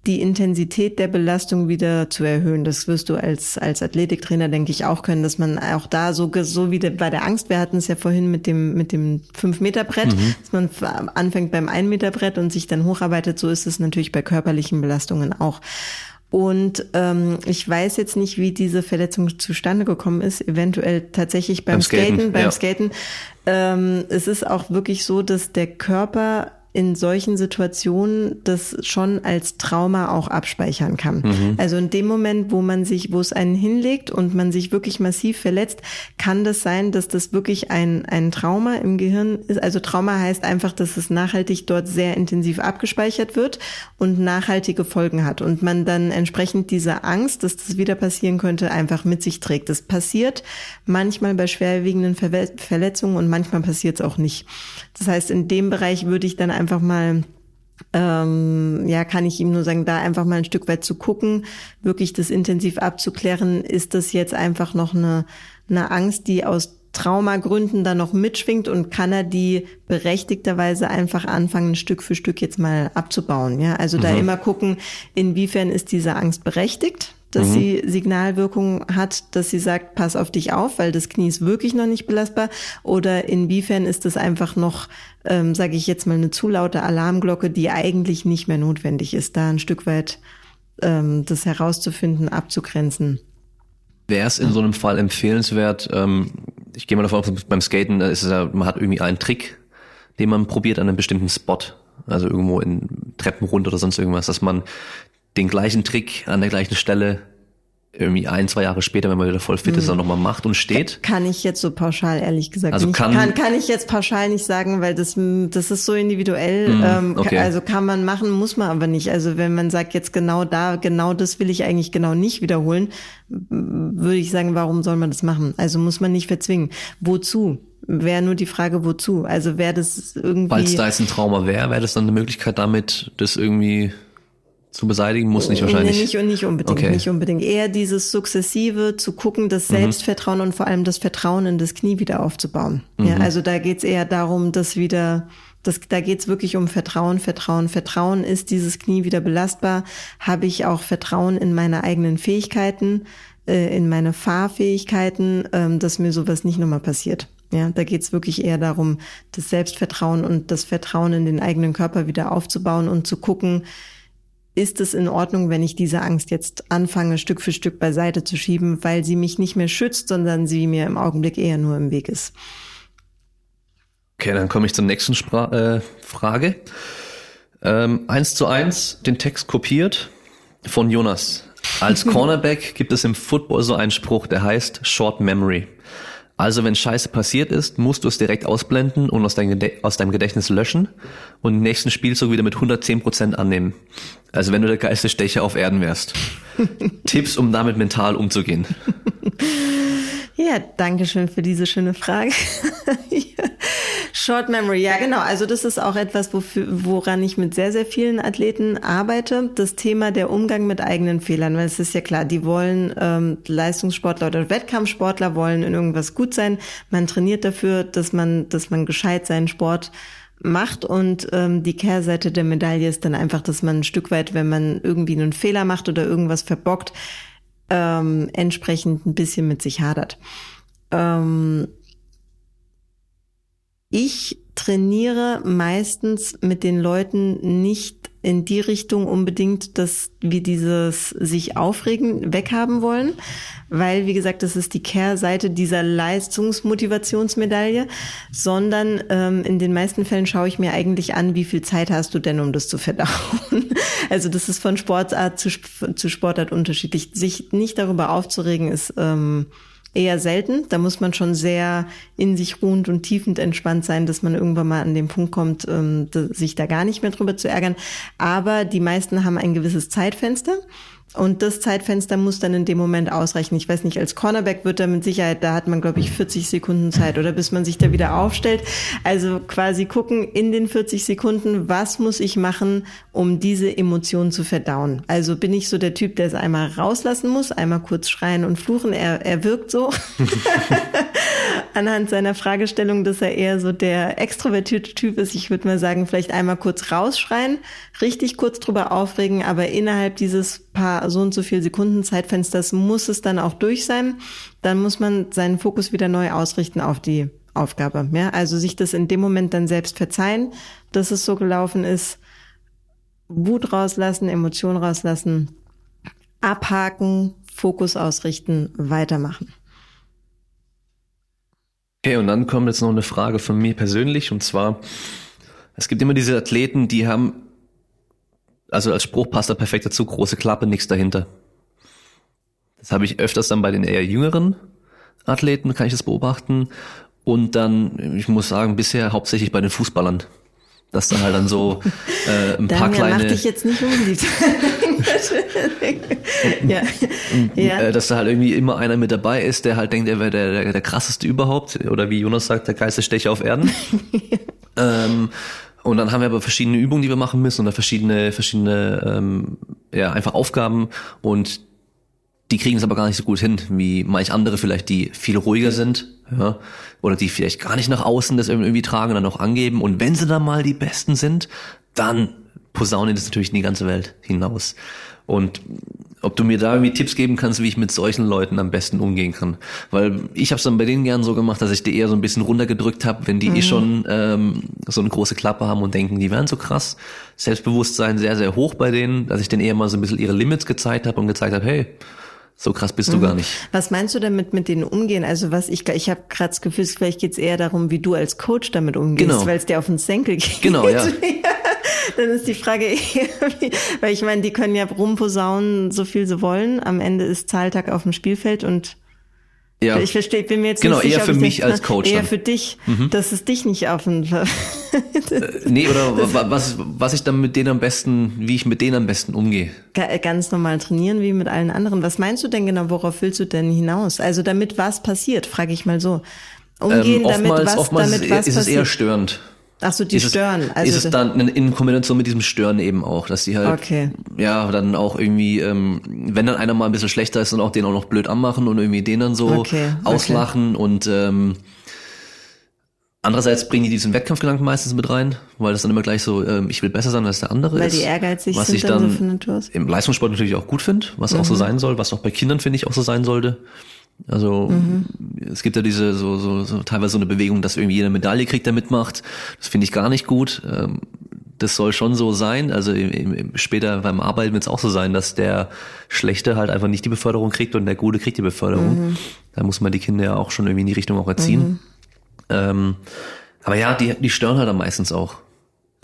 die Intensität der Belastung wieder zu erhöhen. Das wirst du als, als Athletiktrainer, denke ich, auch können, dass man auch da so, so wie bei der Angst, wir hatten es ja vorhin mit dem, mit dem 5-Meter-Brett, mhm. dass man anfängt beim 1-Meter-Brett und sich dann hocharbeitet, so ist es natürlich bei körperlichen Belastungen auch. Und ähm, ich weiß jetzt nicht, wie diese Verletzung zustande gekommen ist. Eventuell tatsächlich beim, beim Skaten, Skaten, beim ja. Skaten. Ähm, es ist auch wirklich so, dass der Körper in solchen Situationen das schon als Trauma auch abspeichern kann. Mhm. Also in dem Moment, wo man sich, wo es einen hinlegt und man sich wirklich massiv verletzt, kann das sein, dass das wirklich ein, ein Trauma im Gehirn ist. Also Trauma heißt einfach, dass es nachhaltig dort sehr intensiv abgespeichert wird und nachhaltige Folgen hat und man dann entsprechend diese Angst, dass das wieder passieren könnte, einfach mit sich trägt. Das passiert manchmal bei schwerwiegenden Verletzungen und manchmal passiert es auch nicht. Das heißt, in dem Bereich würde ich dann einfach mal ähm, ja, kann ich ihm nur sagen, da einfach mal ein Stück weit zu gucken, wirklich das intensiv abzuklären, ist das jetzt einfach noch eine, eine Angst, die aus Traumagründen da noch mitschwingt und kann er die berechtigterweise einfach anfangen, Stück für Stück jetzt mal abzubauen. Ja, also mhm. da immer gucken, inwiefern ist diese Angst berechtigt dass mhm. sie Signalwirkung hat, dass sie sagt, pass auf dich auf, weil das Knie ist wirklich noch nicht belastbar? Oder inwiefern ist das einfach noch, ähm, sage ich jetzt mal, eine zu laute Alarmglocke, die eigentlich nicht mehr notwendig ist, da ein Stück weit ähm, das herauszufinden, abzugrenzen? Wäre es in so einem Fall empfehlenswert, ähm, ich gehe mal davon aus, beim Skaten ist es ja, man hat irgendwie einen Trick, den man probiert an einem bestimmten Spot, also irgendwo in Treppen runter oder sonst irgendwas, dass man den gleichen Trick an der gleichen Stelle irgendwie ein, zwei Jahre später, wenn man wieder voll fit ist, mhm. dann nochmal macht und steht? Kann ich jetzt so pauschal ehrlich gesagt also nicht. Kann, kann, kann ich jetzt pauschal nicht sagen, weil das, das ist so individuell. Mm, ähm, okay. Also kann man machen, muss man aber nicht. Also wenn man sagt, jetzt genau da, genau das will ich eigentlich genau nicht wiederholen, würde ich sagen, warum soll man das machen? Also muss man nicht verzwingen. Wozu? Wäre nur die Frage, wozu? Also wäre das irgendwie. Weil es da jetzt ein Trauma wäre, wäre das dann eine Möglichkeit damit, das irgendwie zu beseitigen muss nicht wahrscheinlich. Nee, nicht und nicht unbedingt, okay. nicht unbedingt. Eher dieses sukzessive zu gucken, das mhm. Selbstvertrauen mhm. und vor allem das Vertrauen in das Knie wieder aufzubauen. Mhm. Ja, also da geht's eher darum, dass wieder das, da geht's wirklich um Vertrauen, Vertrauen, Vertrauen. Ist dieses Knie wieder belastbar? Habe ich auch Vertrauen in meine eigenen Fähigkeiten, äh, in meine Fahrfähigkeiten, ähm, dass mir sowas nicht nochmal passiert? Ja, da geht's wirklich eher darum, das Selbstvertrauen und das Vertrauen in den eigenen Körper wieder aufzubauen und zu gucken, ist es in Ordnung, wenn ich diese Angst jetzt anfange, Stück für Stück beiseite zu schieben, weil sie mich nicht mehr schützt, sondern sie mir im Augenblick eher nur im Weg ist. Okay, dann komme ich zur nächsten Spra äh, Frage. Ähm, eins zu eins den Text kopiert von Jonas. Als Cornerback gibt es im Football so einen Spruch, der heißt Short Memory. Also wenn Scheiße passiert ist, musst du es direkt ausblenden und aus, dein aus deinem Gedächtnis löschen und den nächsten Spielzug wieder mit 110% annehmen. Also wenn du der geilste Stecher auf Erden wärst. Tipps, um damit mental umzugehen. Ja, danke schön für diese schöne Frage. Short Memory, ja genau. Also das ist auch etwas, wofür, woran ich mit sehr, sehr vielen Athleten arbeite. Das Thema der Umgang mit eigenen Fehlern, weil es ist ja klar, die wollen ähm, Leistungssportler oder Wettkampfsportler wollen in irgendwas gut sein. Man trainiert dafür, dass man, dass man gescheit seinen Sport macht und ähm, die Kehrseite der Medaille ist dann einfach, dass man ein Stück weit, wenn man irgendwie einen Fehler macht oder irgendwas verbockt, ähm, entsprechend ein bisschen mit sich hadert. Ähm, ich trainiere meistens mit den Leuten nicht in die Richtung unbedingt, dass wir dieses sich aufregen weghaben wollen, weil, wie gesagt, das ist die Kehrseite dieser Leistungsmotivationsmedaille, sondern ähm, in den meisten Fällen schaue ich mir eigentlich an, wie viel Zeit hast du denn, um das zu verdauen. Also das ist von Sportart zu, zu Sportart unterschiedlich. Sich nicht darüber aufzuregen ist ähm, eher selten. Da muss man schon sehr in sich ruhend und tiefend entspannt sein, dass man irgendwann mal an den Punkt kommt, ähm, sich da gar nicht mehr drüber zu ärgern. Aber die meisten haben ein gewisses Zeitfenster. Und das Zeitfenster muss dann in dem Moment ausreichen. Ich weiß nicht, als Cornerback wird da mit Sicherheit, da hat man, glaube ich, 40 Sekunden Zeit oder bis man sich da wieder aufstellt. Also quasi gucken in den 40 Sekunden, was muss ich machen, um diese Emotionen zu verdauen. Also bin ich so der Typ, der es einmal rauslassen muss, einmal kurz schreien und fluchen. Er, er wirkt so. Anhand seiner Fragestellung, dass er eher so der extrovertierte Typ ist. Ich würde mal sagen, vielleicht einmal kurz rausschreien, richtig kurz drüber aufregen, aber innerhalb dieses paar so und so viel Sekunden Zeitfensters muss es dann auch durch sein. Dann muss man seinen Fokus wieder neu ausrichten auf die Aufgabe. Ja, also sich das in dem Moment dann selbst verzeihen, dass es so gelaufen ist. Wut rauslassen, Emotionen rauslassen, abhaken, Fokus ausrichten, weitermachen. Okay, und dann kommt jetzt noch eine Frage von mir persönlich und zwar, es gibt immer diese Athleten, die haben also als Spruch passt da perfekt dazu, große Klappe, nichts dahinter. Das habe ich öfters dann bei den eher jüngeren Athleten, kann ich das beobachten. Und dann, ich muss sagen, bisher hauptsächlich bei den Fußballern. Dass da halt dann so äh, ein paar kleine. Mach dich jetzt nicht unbeliebt. ja. ja. Äh, dass da halt irgendwie immer einer mit dabei ist, der halt denkt, er wäre der, der, der krasseste überhaupt. Oder wie Jonas sagt, der geilste Stecher auf Erden. ähm, und dann haben wir aber verschiedene Übungen, die wir machen müssen oder verschiedene, verschiedene, ähm, ja, einfach Aufgaben und die kriegen es aber gar nicht so gut hin, wie manch andere vielleicht, die viel ruhiger sind, ja, oder die vielleicht gar nicht nach außen das irgendwie tragen und dann auch angeben. Und wenn sie dann mal die Besten sind, dann posaunen das natürlich in die ganze Welt hinaus. Und ob du mir da irgendwie Tipps geben kannst, wie ich mit solchen Leuten am besten umgehen kann. Weil ich habe es dann bei denen gern so gemacht, dass ich die eher so ein bisschen runtergedrückt habe, wenn die eh mhm. eh schon ähm, so eine große Klappe haben und denken, die wären so krass. Selbstbewusstsein sehr, sehr hoch bei denen, dass ich denen eher mal so ein bisschen ihre Limits gezeigt habe und gezeigt habe, hey, so krass bist du mhm. gar nicht. Was meinst du damit mit denen umgehen? Also was ich ich habe gerade das Gefühl, vielleicht geht's eher darum, wie du als Coach damit umgehst, genau. weil es dir auf den Senkel geht. Genau, ja. Dann ist die Frage eher, weil ich meine, die können ja rumposaunen, so viel sie wollen. Am Ende ist Zahltag auf dem Spielfeld und ja. Ich verstehe, bin mir jetzt genau, nicht sicher, eher für mich als Coach. Eher dann. für dich, mhm. dass es dich nicht auf den äh, Nee, oder was, was ich dann mit denen am besten, wie ich mit denen am besten umgehe. Ganz normal trainieren wie mit allen anderen. Was meinst du denn genau, worauf willst du denn hinaus? Also damit was passiert, frage ich mal so. Umgehen ähm, oftmals, damit was, oftmals damit was ist passiert. es eher störend. Ach so, die ist stören. Es, also ist es dann in Kombination mit diesem Stören eben auch, dass die halt, okay. ja, dann auch irgendwie, ähm, wenn dann einer mal ein bisschen schlechter ist, dann auch den auch noch blöd anmachen und irgendwie den dann so okay. auslachen okay. und ähm, Andererseits bringen die diesen Wettkampfgedanken meistens mit rein, weil das dann immer gleich so, ähm, ich will besser sein als der andere weil ist. Weil die ehrgeizig was sind ich dann, dann so im Leistungssport natürlich auch gut finde, was mhm. auch so mhm. sein soll, was auch bei Kindern finde ich auch so sein sollte. Also mhm. es gibt ja diese so, so, so teilweise so eine Bewegung, dass irgendwie jede Medaille kriegt, der mitmacht. Das finde ich gar nicht gut. Ähm, das soll schon so sein. Also im, im, später beim Arbeiten wird es auch so sein, dass der Schlechte halt einfach nicht die Beförderung kriegt und der Gute kriegt die Beförderung. Mhm. Da muss man die Kinder ja auch schon irgendwie in die Richtung auch erziehen. Mhm. Ähm, aber ja, die, die stören halt dann meistens auch.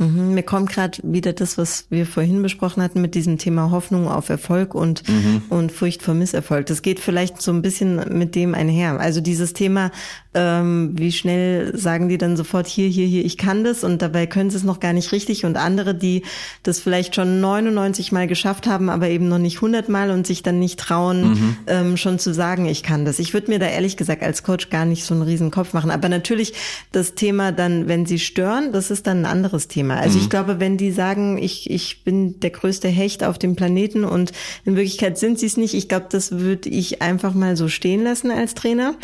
Mhm, mir kommt gerade wieder das, was wir vorhin besprochen hatten mit diesem Thema Hoffnung auf Erfolg und, mhm. und Furcht vor Misserfolg. Das geht vielleicht so ein bisschen mit dem einher. Also dieses Thema, ähm, wie schnell sagen die dann sofort hier, hier, hier, ich kann das und dabei können sie es noch gar nicht richtig und andere, die das vielleicht schon 99 Mal geschafft haben, aber eben noch nicht 100 Mal und sich dann nicht trauen, mhm. ähm, schon zu sagen, ich kann das. Ich würde mir da ehrlich gesagt als Coach gar nicht so einen riesen Kopf machen. Aber natürlich das Thema dann, wenn sie stören, das ist dann ein anderes Thema. Thema. Also mhm. ich glaube, wenn die sagen, ich, ich bin der größte Hecht auf dem Planeten und in Wirklichkeit sind sie es nicht, ich glaube, das würde ich einfach mal so stehen lassen als Trainer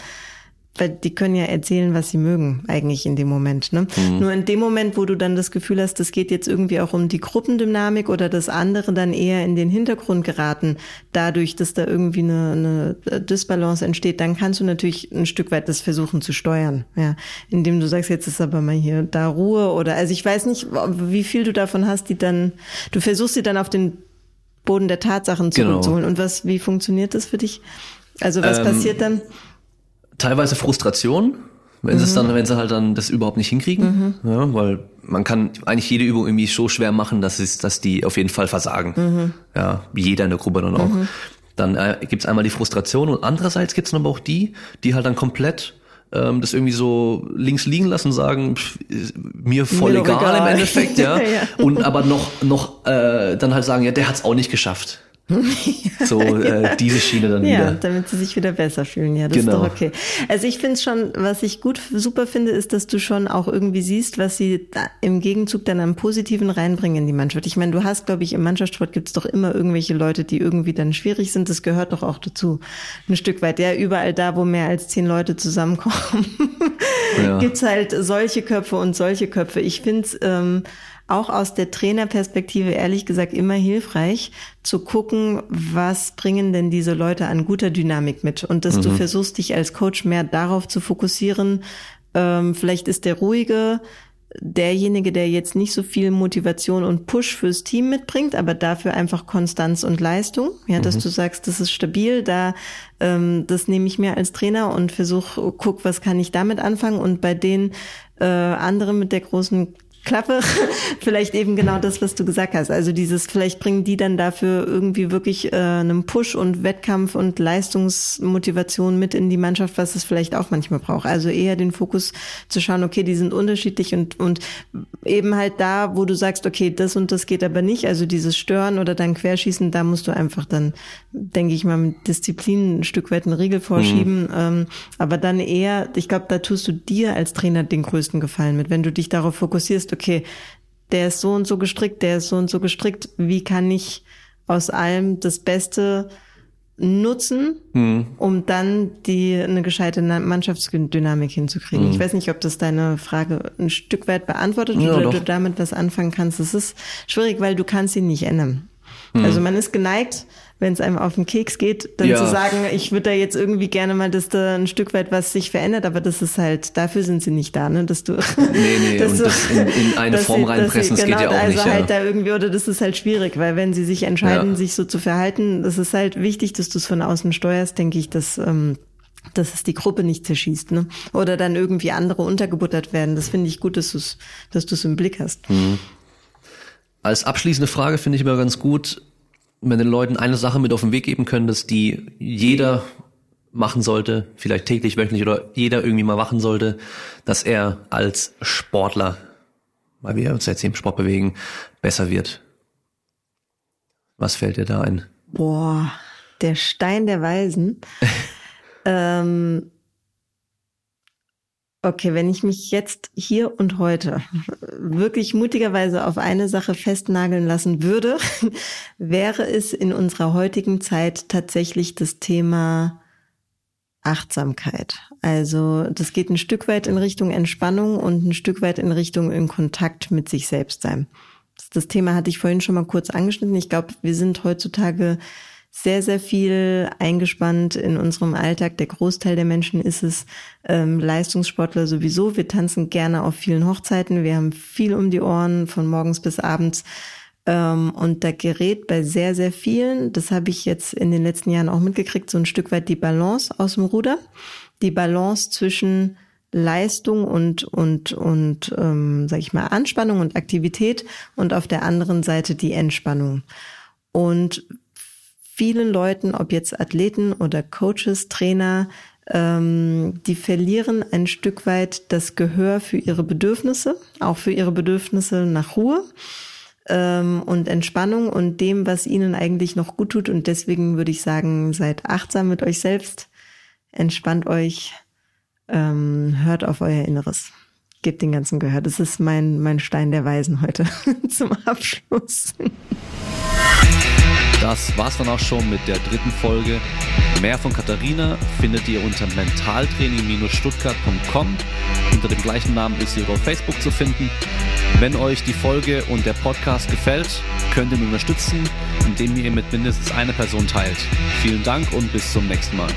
weil die können ja erzählen, was sie mögen, eigentlich in dem Moment. Ne? Mhm. Nur in dem Moment, wo du dann das Gefühl hast, es geht jetzt irgendwie auch um die Gruppendynamik oder das andere dann eher in den Hintergrund geraten, dadurch, dass da irgendwie eine, eine Disbalance entsteht, dann kannst du natürlich ein Stück weit das versuchen zu steuern. Ja, indem du sagst, jetzt ist aber mal hier da Ruhe oder also ich weiß nicht, wie viel du davon hast, die dann, du versuchst sie dann auf den Boden der Tatsachen zurückzuholen. Genau. Und was, wie funktioniert das für dich? Also was ähm, passiert dann? Teilweise Frustration, wenn mhm. sie es dann, wenn sie halt dann das überhaupt nicht hinkriegen, mhm. ja, weil man kann eigentlich jede Übung irgendwie so schwer machen, dass es, dass die auf jeden Fall versagen. Mhm. Ja, jeder in der Gruppe dann auch. Mhm. Dann äh, gibt's einmal die Frustration und andererseits gibt's dann aber auch die, die halt dann komplett ähm, das irgendwie so links liegen lassen, sagen pff, mir voll mir egal, egal, im Endeffekt, ja. ja. Und aber noch noch äh, dann halt sagen, ja, der hat's auch nicht geschafft. so äh, diese Schiene dann ja, wieder. Ja, damit sie sich wieder besser fühlen. Ja, das genau. ist doch okay. Also ich finde es schon, was ich gut super finde, ist, dass du schon auch irgendwie siehst, was sie im Gegenzug dann am Positiven reinbringen in die Mannschaft. Ich meine, du hast, glaube ich, im Mannschaftssport gibt es doch immer irgendwelche Leute, die irgendwie dann schwierig sind. Das gehört doch auch dazu. Ein Stück weit. Ja, überall da, wo mehr als zehn Leute zusammenkommen, ja. gibt's halt solche Köpfe und solche Köpfe. Ich finde es ähm, auch aus der Trainerperspektive ehrlich gesagt immer hilfreich zu gucken, was bringen denn diese Leute an guter Dynamik mit und dass mhm. du versuchst, dich als Coach mehr darauf zu fokussieren. Ähm, vielleicht ist der ruhige, derjenige, der jetzt nicht so viel Motivation und Push fürs Team mitbringt, aber dafür einfach Konstanz und Leistung. Ja, dass mhm. du sagst, das ist stabil, da ähm, das nehme ich mir als Trainer und versuch, guck, was kann ich damit anfangen. Und bei den äh, anderen mit der großen Klappe, vielleicht eben genau das, was du gesagt hast. Also dieses, vielleicht bringen die dann dafür irgendwie wirklich äh, einen Push und Wettkampf und Leistungsmotivation mit in die Mannschaft, was es vielleicht auch manchmal braucht. Also eher den Fokus zu schauen, okay, die sind unterschiedlich und, und eben halt da, wo du sagst, okay, das und das geht aber nicht, also dieses Stören oder dann Querschießen, da musst du einfach dann, denke ich mal, mit Disziplin ein Stück weit einen Riegel vorschieben. Mhm. Ähm, aber dann eher, ich glaube, da tust du dir als Trainer den größten Gefallen mit, wenn du dich darauf fokussierst, okay, der ist so und so gestrickt, der ist so und so gestrickt, wie kann ich aus allem das Beste nutzen, mhm. um dann die eine gescheite Mannschaftsdynamik hinzukriegen. Mhm. Ich weiß nicht, ob das deine Frage ein Stück weit beantwortet ja, oder doch. du damit was anfangen kannst. Es ist schwierig, weil du kannst ihn nicht ändern. Mhm. Also man ist geneigt, wenn es einem auf den Keks geht, dann ja. zu sagen, ich würde da jetzt irgendwie gerne mal, dass da ein Stück weit was sich verändert, aber das ist halt, dafür sind sie nicht da, ne, dass du, nee, nee, dass und du, das in, in eine Form sie, reinpressen, das genau, geht ja auch also nicht. Also halt ja. da irgendwie, oder das ist halt schwierig, weil wenn sie sich entscheiden, ja. sich so zu verhalten, das ist halt wichtig, dass du es von außen steuerst, denke ich, dass, ähm, dass es die Gruppe nicht zerschießt, ne? Oder dann irgendwie andere untergebuttert werden. Das finde ich gut, dass du es dass du's im Blick hast. Mhm. Als abschließende Frage finde ich immer ganz gut, wenn den Leuten eine Sache mit auf den Weg geben können, dass die jeder machen sollte, vielleicht täglich, wöchentlich oder jeder irgendwie mal machen sollte, dass er als Sportler, weil wir uns jetzt im Sport bewegen, besser wird. Was fällt dir da ein? Boah, der Stein der Weisen. ähm, Okay, wenn ich mich jetzt hier und heute wirklich mutigerweise auf eine Sache festnageln lassen würde, wäre es in unserer heutigen Zeit tatsächlich das Thema Achtsamkeit. Also das geht ein Stück weit in Richtung Entspannung und ein Stück weit in Richtung in Kontakt mit sich selbst sein. Das Thema hatte ich vorhin schon mal kurz angeschnitten. Ich glaube, wir sind heutzutage sehr, sehr viel eingespannt in unserem Alltag. Der Großteil der Menschen ist es ähm, Leistungssportler sowieso. Wir tanzen gerne auf vielen Hochzeiten. Wir haben viel um die Ohren von morgens bis abends. Ähm, und da gerät bei sehr, sehr vielen, das habe ich jetzt in den letzten Jahren auch mitgekriegt, so ein Stück weit die Balance aus dem Ruder. Die Balance zwischen Leistung und und und ähm, sag ich mal Anspannung und Aktivität und auf der anderen Seite die Entspannung. Und vielen Leuten, ob jetzt Athleten oder Coaches, Trainer, ähm, die verlieren ein Stück weit das Gehör für ihre Bedürfnisse, auch für ihre Bedürfnisse nach Ruhe ähm, und Entspannung und dem, was ihnen eigentlich noch gut tut. Und deswegen würde ich sagen, seid achtsam mit euch selbst, entspannt euch, ähm, hört auf euer Inneres. Gebt den ganzen Gehör. Das ist mein, mein Stein der Weisen heute zum Abschluss. Das war's dann auch schon mit der dritten Folge. Mehr von Katharina findet ihr unter mentaltraining-stuttgart.com. Unter dem gleichen Namen ist sie auf Facebook zu finden. Wenn euch die Folge und der Podcast gefällt, könnt ihr ihn unterstützen, indem ihr mit mindestens einer Person teilt. Vielen Dank und bis zum nächsten Mal.